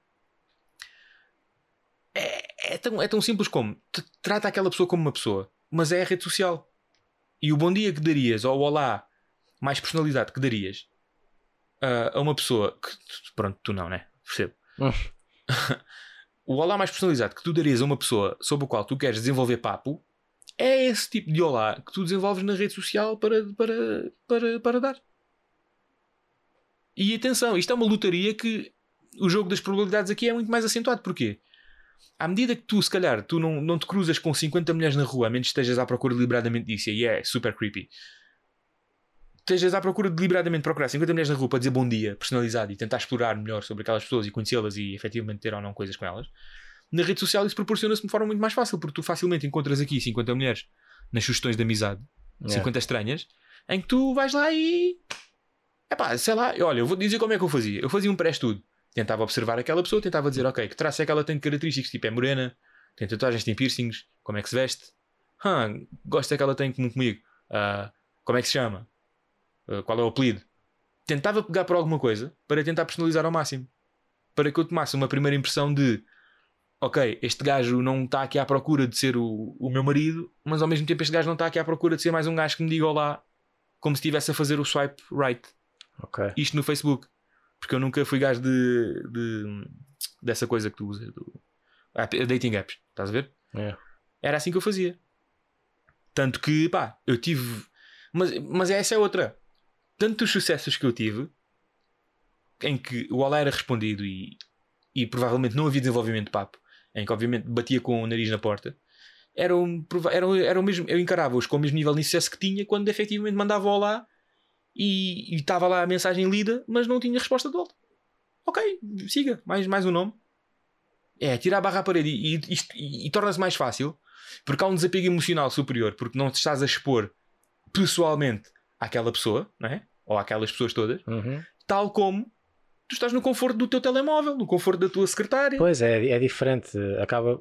É, é tão, é tão simples como trata aquela pessoa como uma pessoa, mas é a rede social. E o bom dia que darias, ou o olá mais personalizado que darias ah, a uma pessoa que, pronto, tu não, né? Percebo. Hum. o olá mais personalizado que tu darias a uma pessoa sobre o qual tu queres desenvolver papo é esse tipo de olá que tu desenvolves na rede social para, para, para, para dar. E atenção, isto é uma lotaria que o jogo das probabilidades aqui é muito mais acentuado. Porquê? à medida que tu, se calhar, tu não, não te cruzas com 50 mulheres na rua, a menos que estejas à procura deliberadamente disso, e é super creepy. Estejas à procura de deliberadamente procurar 50 mulheres na rua para dizer bom dia, personalizado, e tentar explorar melhor sobre aquelas pessoas e conhecê-las e efetivamente ter ou não coisas com elas. Na rede social isso proporciona-se de uma forma muito mais fácil, porque tu facilmente encontras aqui 50 mulheres nas sugestões de amizade, Yeah. 50 estranhas, em que tu vais lá e. Epá, sei lá, olha, eu vou dizer como é que eu fazia. Eu fazia um pré-estudo. Tentava observar aquela pessoa, tentava dizer, ok, que traço é que ela tem de características, tipo, é morena, tem tatuagens, tem piercings, como é que se veste? Gosto é que ela tem como comigo. Ah, como é que se chama? Ah, qual é o apelido? Tentava pegar por alguma coisa para tentar personalizar ao máximo. Para que eu tomasse uma primeira impressão de ok, este gajo não está aqui à procura de ser o, o meu marido, mas ao mesmo tempo este gajo não está aqui à procura de ser mais um gajo que me diga olá, como se estivesse a fazer o swipe right. Ok. Isto no Facebook. Porque eu nunca fui gajo de, de- dessa coisa que tu usas, do, app- dating apps, estás a ver? Yeah. Era assim que eu fazia. Tanto que, pá, eu tive. Mas, mas essa é outra. Tantos sucessos que eu tive, em que o olá era respondido e, e provavelmente não havia desenvolvimento de papo, em que obviamente batia com o nariz na porta, era, um, prova- era, era o mesmo. Eu encarava-os com o mesmo nível de sucesso que tinha quando efetivamente mandava olá e estava lá a mensagem lida, mas não tinha resposta de volta. Ok, siga, mais, mais um nome. É, tirar a barra à parede e, e, e- e torna-se mais fácil porque há um desapego emocional superior, porque não te estás a expor pessoalmente àquela pessoa, não é? Ou àquelas pessoas todas, Uhum. tal como tu estás no conforto do teu telemóvel, no conforto da tua secretária. Pois é, é diferente. Acaba,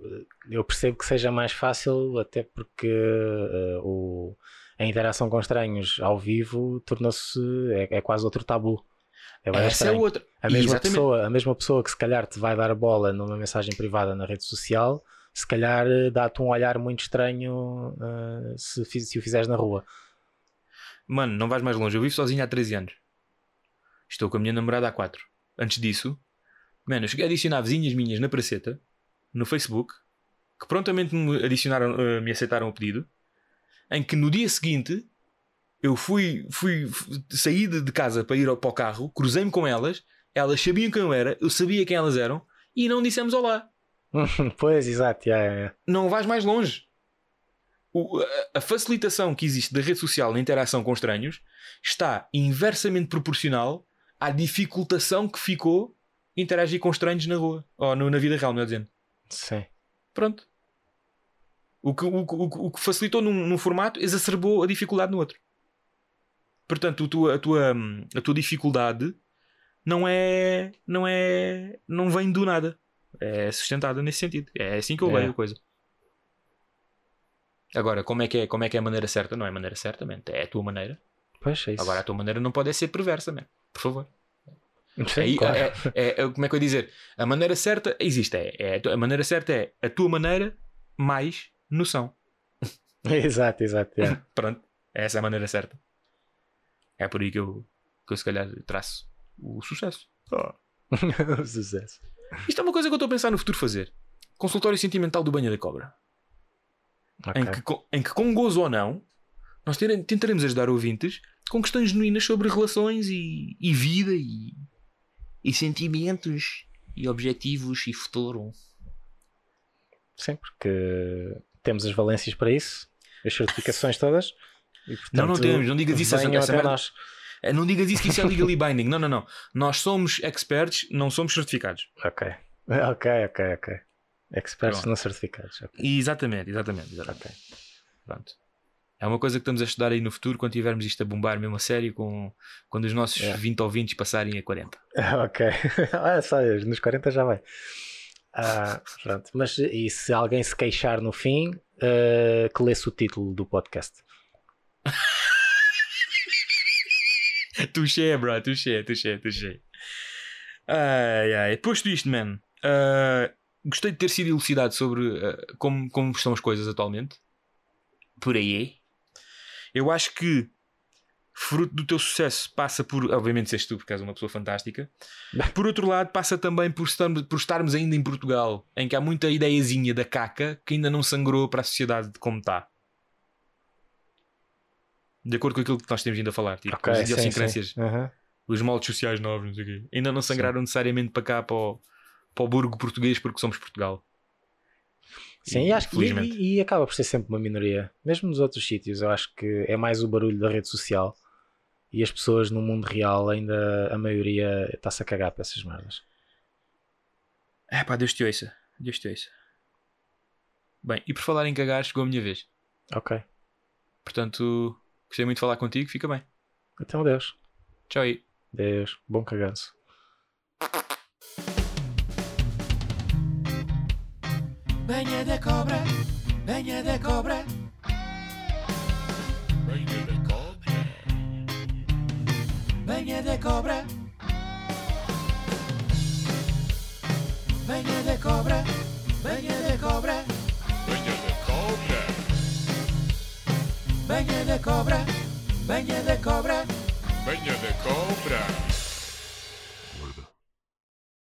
eu percebo que seja mais fácil, até porque eh, o, a interação com estranhos ao vivo tornou-se é, é quase outro tabu. É Essa é estranho. outra. A mesma, Exatamente. pessoa, a mesma pessoa que se calhar te vai dar bola numa mensagem privada na rede social, se calhar eh, dá-te um olhar muito estranho eh, se, se o fizeres na rua. Mano, não vais mais longe. Eu vivo sozinho há 13 anos. Estou com a minha namorada há 4. Antes disso, mano, eu cheguei a adicionar vizinhas minhas na praceta, no Facebook, que prontamente me adicionaram, eh, me aceitaram o pedido, em que no dia seguinte eu fui, fui, fui saí de de casa para ir ao- para o carro, cruzei-me com elas, elas sabiam quem eu era, eu sabia quem elas eram, e não dissemos olá. pois, exato. yeah, yeah. não vais mais longe. O- a- a facilitação que existe da rede social na interação com estranhos está inversamente proporcional à dificultação que ficou interagir com estranhos na rua ou no- na vida real, melhor dizendo. Sim. Pronto. O que, o, o o que facilitou num, num formato exacerbou a dificuldade no outro. Portanto, o tua- a, tua, a tua dificuldade não é. não é. não vem do nada. É sustentada nesse sentido. É assim que eu É. leio a coisa. Agora, como é, que é, como é que é a maneira certa? Não é a maneira certa, man. é a tua maneira. Pois é isso. Agora, a tua maneira não pode ser perversa, man. por favor. Sim, claro. é, é- é- como é que eu ia dizer? A maneira certa existe. É, é a maneira certa é a tua maneira mais noção. exato, exato. Pronto. Essa é a maneira certa. É por aí que eu, que eu se calhar traço o sucesso. Sucesso. Isto é uma coisa que eu estou a pensar no futuro fazer. Consultório sentimental do banho da cobra. Ok. Em, que, com- em que, com gozo ou não, nós tentaremos ajudar ouvintes com questões genuínas sobre relações e, e vida e, e sentimentos e objetivos e futuro. Sim, porque temos as valências para isso, as certificações todas. E, Não, não portanto, temos, não digas isso, essa- essa merda- nós. Eh, Não digas isso que isso é legally binding. Não, não, não. Nós somos experts, não somos certificados. Ok. Ok, ok, ok. Experts Pronto. não certificados. ok. E exatamente, exatamente, exatamente. Pronto. É uma coisa que estamos a estudar aí no futuro quando tivermos isto a bombar mesmo a sério, com, quando os nossos Yeah. 20 ouvintes passarem a 40. Ok. Olha só, nos 40 já vai. Ah, pronto. Mas e se alguém se queixar no fim, ah, que lê-se o título do podcast. Tuxê, bro, tuxê, tuxê, tuxê. Ai, ai. Posto isto, man, ah, gostei de ter sido elucidado sobre ah, como, como estão as coisas atualmente. Por aí. Eu acho que fruto do teu sucesso passa por, obviamente, seres tu, porque és uma pessoa fantástica. Por outro lado, passa também por estarmos, por estarmos ainda em Portugal, em que há muita ideiazinha da caca que ainda não sangrou para a sociedade de como está. De acordo com aquilo que nós temos vindo a falar, tipo, Ok, as sim, idiosincrâncias sim. Aham. os moldes sociais novos, não sei o quê. Ainda não sangraram necessariamente para cá, para o, para o burgo português, porque somos Portugal. Sim, e, acho que, e, e acaba por ser sempre uma minoria. Mesmo nos outros sítios, eu acho que é mais o barulho da rede social e as pessoas no mundo real, ainda a maioria está-se a cagar para essas merdas. É pá, Deus te ouça. Deus te ouça. Bem, e por falar em cagar, chegou a minha vez. Ok. Portanto, gostei muito de falar contigo. Fica bem. Então, Deus. Tchau aí. Deus. Bom caganço. Venha de cobra, venha de cobra, Venha de cobra. venha de cobra. Venha de cobra, venha de cobra, Venha de cobra. venha de cobra, venha de cobra. Venha de cobra.